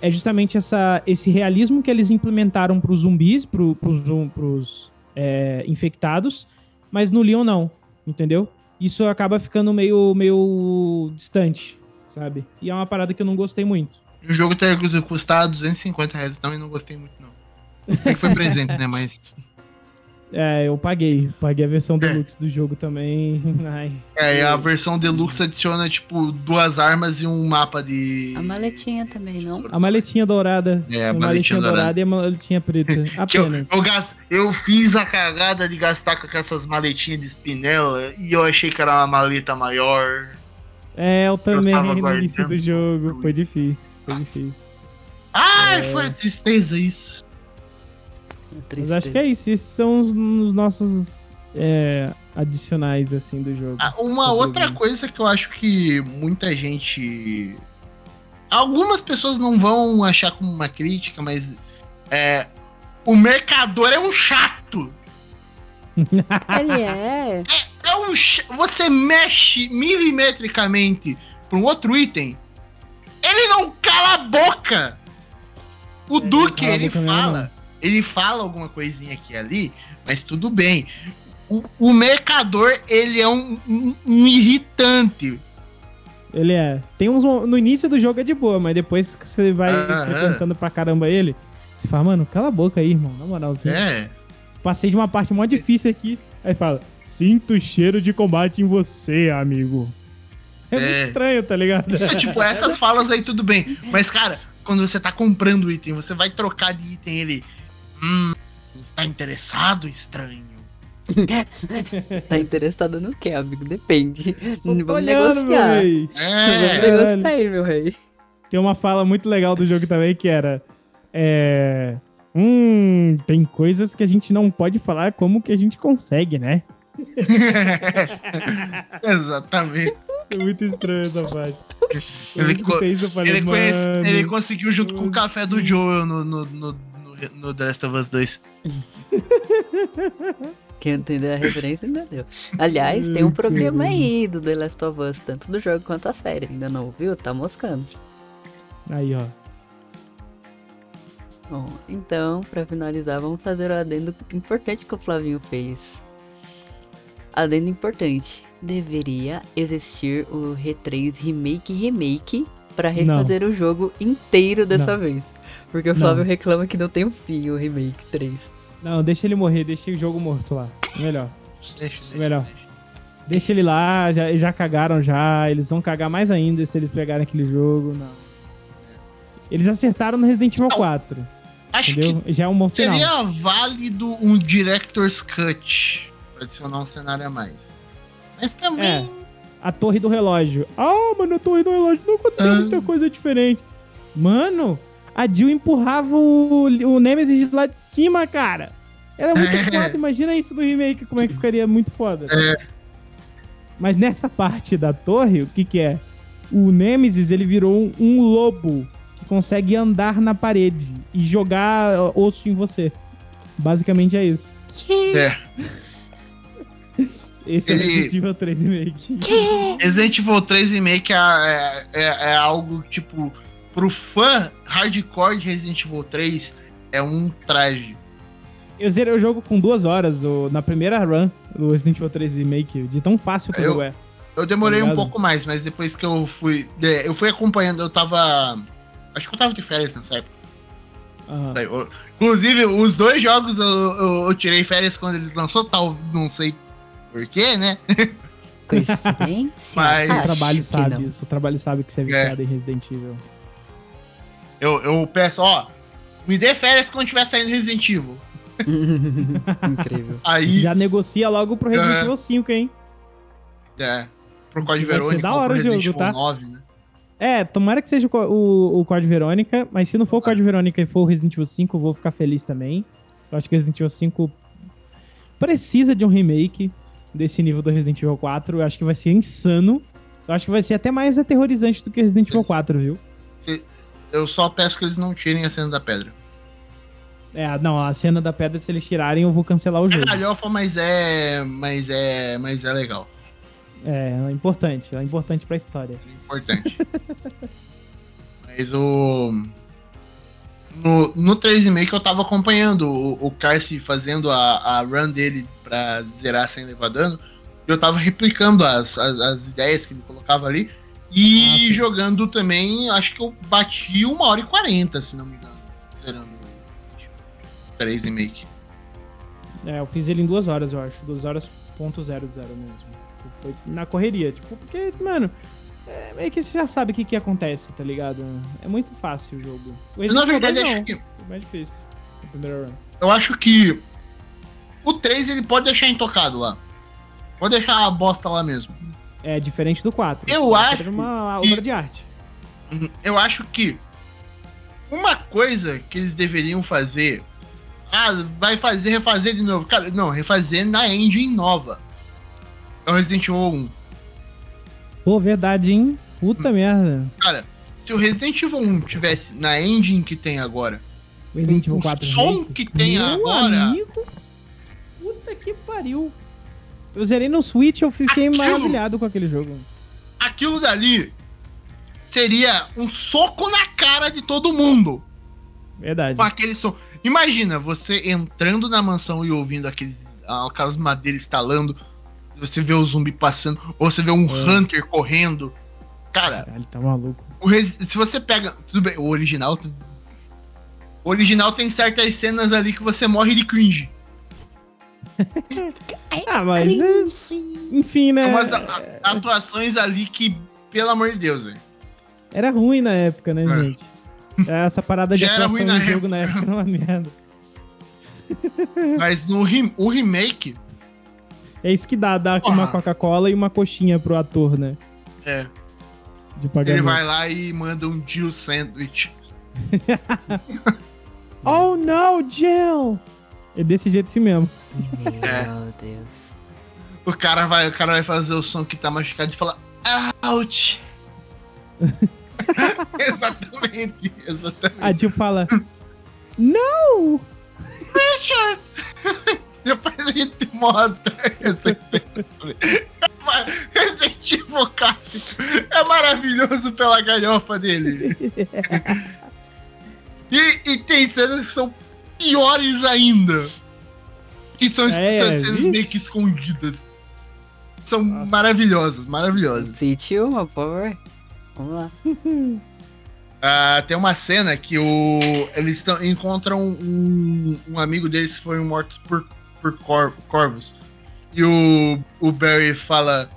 É justamente essa, esse realismo que eles implementaram pros zumbis, pro, pros, zum- pros é, infectados, mas no Leon não, entendeu? Isso acaba ficando meio, meio distante, sabe? E é uma parada que eu não gostei muito. O jogo teria custado 250 reais então e não gostei muito, não. Sei que foi presente, né? Mas. É, eu paguei. Paguei a versão É. deluxe do jogo também. Ai. É, e a versão deluxe adiciona, tipo, duas armas e um mapa de. A maletinha também, não? A maletinha dourada. É, a a maletinha dourada e a maletinha preta. Que eu, Apenas. eu, gas- eu fiz a cagada de gastar com essas maletinhas de espinela e eu achei que era uma maleta maior. É, eu também tava no início do jogo. Foi difícil. Foi Nossa. difícil. Ai, É. foi tristeza isso. Mas acho que é isso. Esses são os, os nossos. é, adicionais assim do jogo. Ah, uma outra coisa que eu acho que muita gente. Algumas pessoas não vão achar como uma crítica, mas é. O mercador é um chato. Ele é. É, é um. Você mexe milimetricamente para um outro item, ele não cala a boca. O ele Duque, ele fala. Ele fala alguma coisinha aqui ali, mas tudo bem. O, o mercador, ele é um, um, um, irritante. Ele é. Tem uns. No início do jogo é de boa, mas depois que você vai frequentando pra caramba ele, você fala, mano, cala a boca aí, irmão. Na moral. Você... É. Passei de uma parte mó difícil aqui. Aí fala, sinto o cheiro de combate em você, amigo. É, é, muito estranho, tá ligado? É, tipo, essas falas aí tudo bem. Mas, cara, quando você tá comprando o item, você vai trocar de item ele. Hum, está interessado, estranho? tá interessado no que, amigo? Depende. Vamos olhando, negociar. É. Vamos negociar aí, meu rei. Tem uma fala muito legal do jogo também que era. É. Hum, tem coisas que a gente não pode falar como que a gente consegue, né? Exatamente. É muito estranho essa parte. Ele, co isso, falei, ele, conhece, ele, conseguiu junto com o café do Joel no, no, no, no The Last of Us 2. Quem entender a referência entendeu. Aliás, tem um programa aí do The Last of Us, tanto do jogo quanto a série. Ainda não ouviu? Tá moscando. Aí, ó. Bom, então, para finalizar, vamos fazer o adendo importante que o Flavinho fez. Adendo importante. Deveria existir o R3 Remake Remake para refazer não. o jogo inteiro dessa não. vez. Porque o Flávio não. reclama que não tem um fim o Remake 3. Não, deixa ele morrer, deixa o jogo morto lá. Melhor. Deixa, deixa, Melhor. Deixa. deixa ele lá, já, já cagaram já. Eles vão cagar mais ainda se eles pegarem aquele jogo. Não. Eles acertaram no Resident Evil 4. Acho entendeu? que já é um bom seria final. válido um Director's Cut pra adicionar um cenário a mais. Mas também. É, a torre do relógio. Ah, mano, a torre do relógio não aconteceu ah. muita coisa diferente. Mano, a Jill empurrava o, o Nemesis lá de cima, cara. Era muito é. foda. Imagina isso no remake, como é que ficaria muito foda. É. Mas nessa parte da torre, o que que é? O Nemesis, ele virou um, um lobo que consegue andar na parede e jogar osso em você. Basicamente é isso. É. Esse ele... é Resident Evil 3 Remake. Resident Evil 3 Remake é, é, é, é, algo tipo. Pro fã hardcore de Resident Evil 3, é um traje. Eu zerei o jogo com duas horas, o, na primeira run do Resident Evil 3 Remake, de tão fácil que jogo é. Eu demorei tá um pouco mais, mas depois que eu fui. Eu fui acompanhando, eu tava. Acho que eu tava de férias nessa época. Uhum. Inclusive, os dois jogos eu, eu, eu, tirei férias quando eles lançou, tal, não sei por quê, né? Coincidência? Mas... O trabalho sabe isso, o trabalho sabe que você é, é. viciado é. em Resident Evil. Eu, eu peço, ó, me dê férias quando tiver saindo Resident Evil. Incrível. Aí, Já negocia logo pro Resident é. Evil 5, hein? É. Pro Código Verônica, da hora pro Resident jogo, Evil tá? 9, né? É, tomara que seja o, o, o Código Verônica, mas se não for o Código Verônica e for o Resident Evil 5, eu vou ficar feliz também. Eu acho que o Resident Evil 5 precisa de um remake desse nível do Resident Evil 4. Eu acho que vai ser insano. Eu acho que vai ser até mais aterrorizante do que Resident Evil 4, viu? Eu só peço que eles não tirem a cena da pedra. É, não, a cena da pedra, se eles tirarem, eu vou cancelar o jogo. É galhofa, mas é. Mas é. Mas é legal. É, é importante. É importante pra história. É importante. mas o. No, no 3,5 eu tava acompanhando o, o Carce fazendo a, a run dele pra zerar sem levar dano. E eu tava replicando as, as, as ideias que ele colocava ali. E ah, jogando também, acho que eu bati uma hora e quarenta, se não me engano. Zerando 3,5. É, eu fiz ele em duas horas, eu acho. Duas horas ponto zero zero mesmo. Foi na correria, tipo, porque, mano, é meio que você já sabe o que, que acontece, tá ligado? É muito fácil o jogo. O na verdade, acho que. É mais difícil. Eu acho que. O 3 ele pode deixar intocado lá. Pode deixar a bosta lá mesmo. É diferente do 4. Eu acho. uma obra de arte. Uhum. Eu acho que. Uma coisa que eles deveriam fazer. Ah, vai fazer, refazer de novo. Cara, não, refazer na engine nova é o Resident Evil 1. Pô, verdade, hein? Puta merda. Cara, se o Resident Evil 1 tivesse na engine que tem agora, O Resident Evil o 4 som Remake. que tem Meu agora- Amigo, puta que pariu. Eu zerei no Switch eu fiquei Aquilo- maravilhado com aquele jogo. aquilo dali seria um soco na cara de todo mundo. Verdade. Com aquele som. Imagina você entrando na mansão e ouvindo aqueles, aquelas madeiras estalando. Você vê o zumbi passando, ou você vê um É. Hunter correndo. Cara, Caralho, tá maluco. se você pega. Tudo bem, o original. O original tem certas cenas ali que você morre de cringe. Ah, mas. é, enfim, né? Umas atuações ali que, pelo amor de Deus, velho. Era ruim na época, né, É. gente? Essa parada de Já era atuação ruim no na jogo época. na época era uma merda. Mas no rem- o remake. É isso que dá, dá Porra. uma Coca-Cola e uma coxinha pro ator, né? É, De pagamento. ele vai lá e manda um Jill Sandwich. Oh no, Jill! É desse jeito assim mesmo. É. Meu Deus. O cara vai, o cara vai fazer o som que tá machucado e fala Ouch! exatamente, exatamente. A Jill fala: No! Richard! Depois a gente mostra essa cena. Resident Evil clássico é maravilhoso pela galhofa dele. E, e tem cenas que são piores ainda. Que são, É, são cenas meio que escondidas. São Nossa. maravilhosas, maravilhosas. Uma, por favor. Vamos lá. Ah, tem uma cena que o, eles tão, encontram um, um amigo deles que foi morto por, por cor- corvos. E o, o Barry fala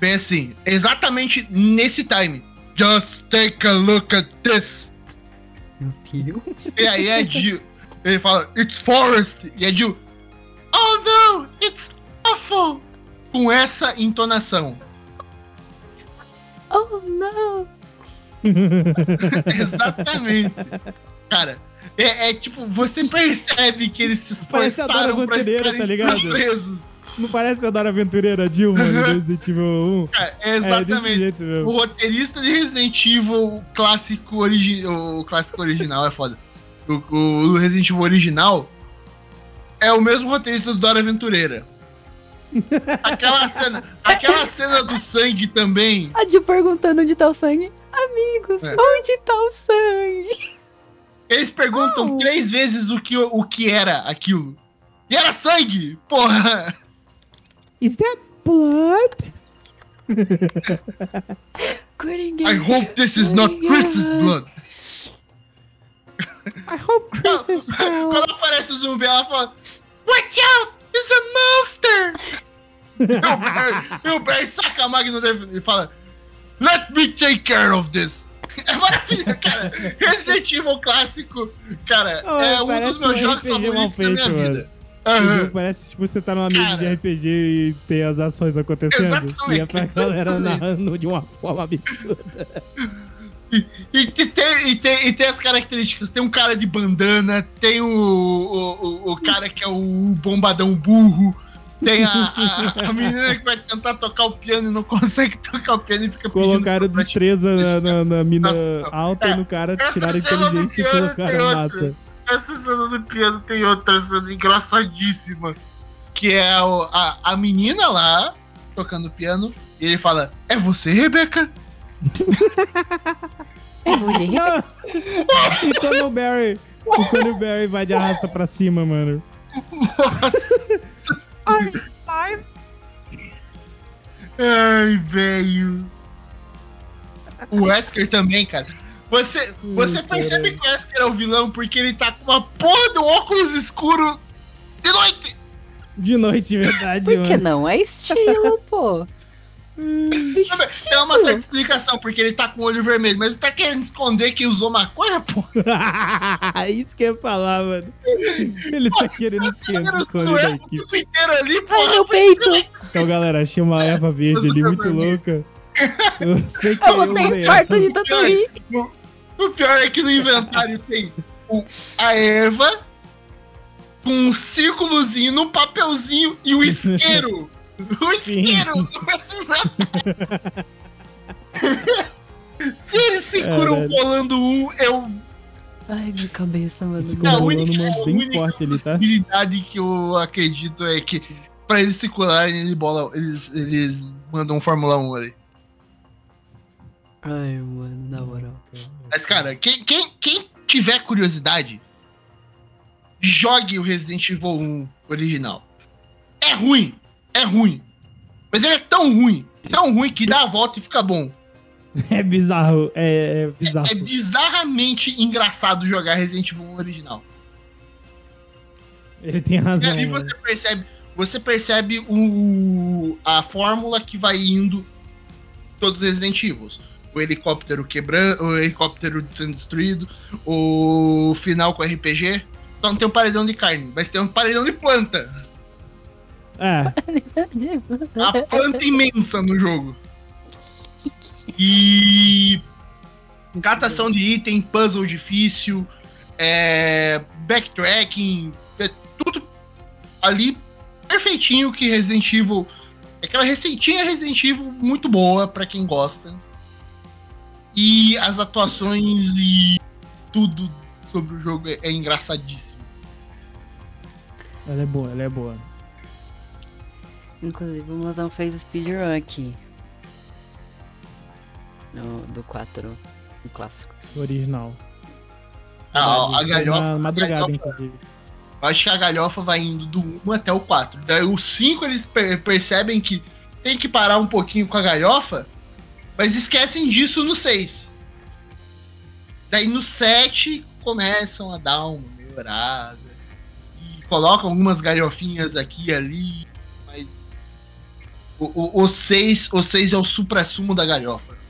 bem assim, exatamente nesse time. Just take a look at this. Meu Deus. E aí a Jill, ele fala, it's forest. E a Jill, oh no, it's awful. Com essa entonação. Oh, não. Exatamente. Cara, é, é tipo, você percebe que eles se esforçaram pra estarem tá ligado? presos. Não parece a Dora Aventureira Dilma Uhum. Resident Evil 1? Cara, é É, exatamente. jeito o roteirista de Resident Evil, o clássico, origi o clássico original é foda. O, o Resident Evil original é o mesmo roteirista do Dora Aventureira. Aquela cena, aquela cena do sangue também. A Jill perguntando onde tá o sangue. Amigos, É. onde tá o sangue? Eles perguntam Não. três vezes o que, o que era aquilo. E era sangue! Porra! Is that blood? Couldn't I hope this is not Chris's blood. I hope Chris is well. Quando aparece o zumbi, ela fala: Watch out! It's a monster! e o Barry, saca a dele e fala: Let me take care of this! É maravilhoso, cara. Resident Evil clássico, cara, Oh, é um dos meus um jogos favoritos da minha feito, vida. O Aham. jogo parece tipo você tá numa mesa de RPG e tem as ações acontecendo. Exatamente, e é pra galera narrando de uma forma absurda. E, e- tem, e, tem, e tem as características. Tem um cara de bandana, tem o, o, o, cara que é o bombadão burro, tem a, a, a menina que vai tentar tocar o piano e não consegue tocar o piano e fica Colocaram destreza na, na- na mina Nossa, alta é, e no cara tiraram inteligência e colocaram outra. massa. Essa cena do piano tem outra cena engraçadíssima. Que é o- a, a menina lá tocando piano. E ele fala: É você, Rebeca? É, mulher. E quando o Barry. E quando o Barry vai de arrasta pra cima, mano. Nossa. Ai, velho. O Wesker também, cara. Você, você Hum, percebe que o Wesker é o vilão porque ele tá com uma porra de um óculos escuro de noite. De noite, verdade, Por que mano. não? É estilo, pô. Tem uma certa explicação porque ele tá com o olho vermelho, mas ele tá querendo esconder que usou maconha, pô. Isso que eu ia falar, mano. Ele tá querendo esquecer Era o o tempo inteiro ali, pô. Ai, meu peito. Então, galera, achei uma erva verde ali muito louca. Eu sei que Eu ter usei infarto de tanto rir. O pior é que no inventário tem o- a erva com um círculozinho no papelzinho e o isqueiro. O isqueiro! Se eles se curam Caralho. colando um, eu. Ai, minha cabeça, mano. Esse É a Rolando única, uma a bem única forte ali, tá? possibilidade que eu acredito é que pra eles se curarem, eles, bola, eles, eles mandam um Fórmula 1 ali. Ai, mano, na moral. Mas, cara, quem, quem, quem tiver curiosidade, jogue o Resident Evil 1 original. É ruim, é ruim. Mas ele é tão ruim, tão ruim que dá a volta e fica bom. É bizarro, é, é bizarro. É bizarramente engraçado jogar Resident Evil 1 original. Ele tem E razão. ali mano. você percebe, você percebe o, a fórmula que vai indo todos os Resident Evil. O helicóptero quebrando, o helicóptero sendo destruído, o final com RPG. Só não tem um paredão de carne, mas tem um paredão de planta. É, Uma planta imensa no jogo. E catação de item, puzzle difícil, é, backtracking, é tudo ali perfeitinho que Resident Evil. Aquela receitinha Resident Evil muito boa pra quem gosta. E as atuações e tudo sobre o jogo é, é engraçadíssimo. ela é boa, ela é boa. Inclusive, o Mozão fez speedrun aqui. No, do 4, o clássico. O original. Ah, a Foi galhofa. Na madrugada, a galhofa- inclusive. Eu acho que a galhofa vai indo do 1 até o 4. Daí o 5 eles per- percebem que tem que parar um pouquinho com a galhofa, mas esquecem disso no 6. Daí no 7 começam a dar uma melhorada. E colocam algumas galhofinhas aqui e ali, mas o, o, o 6 o 6 é o supra-sumo da galhofa.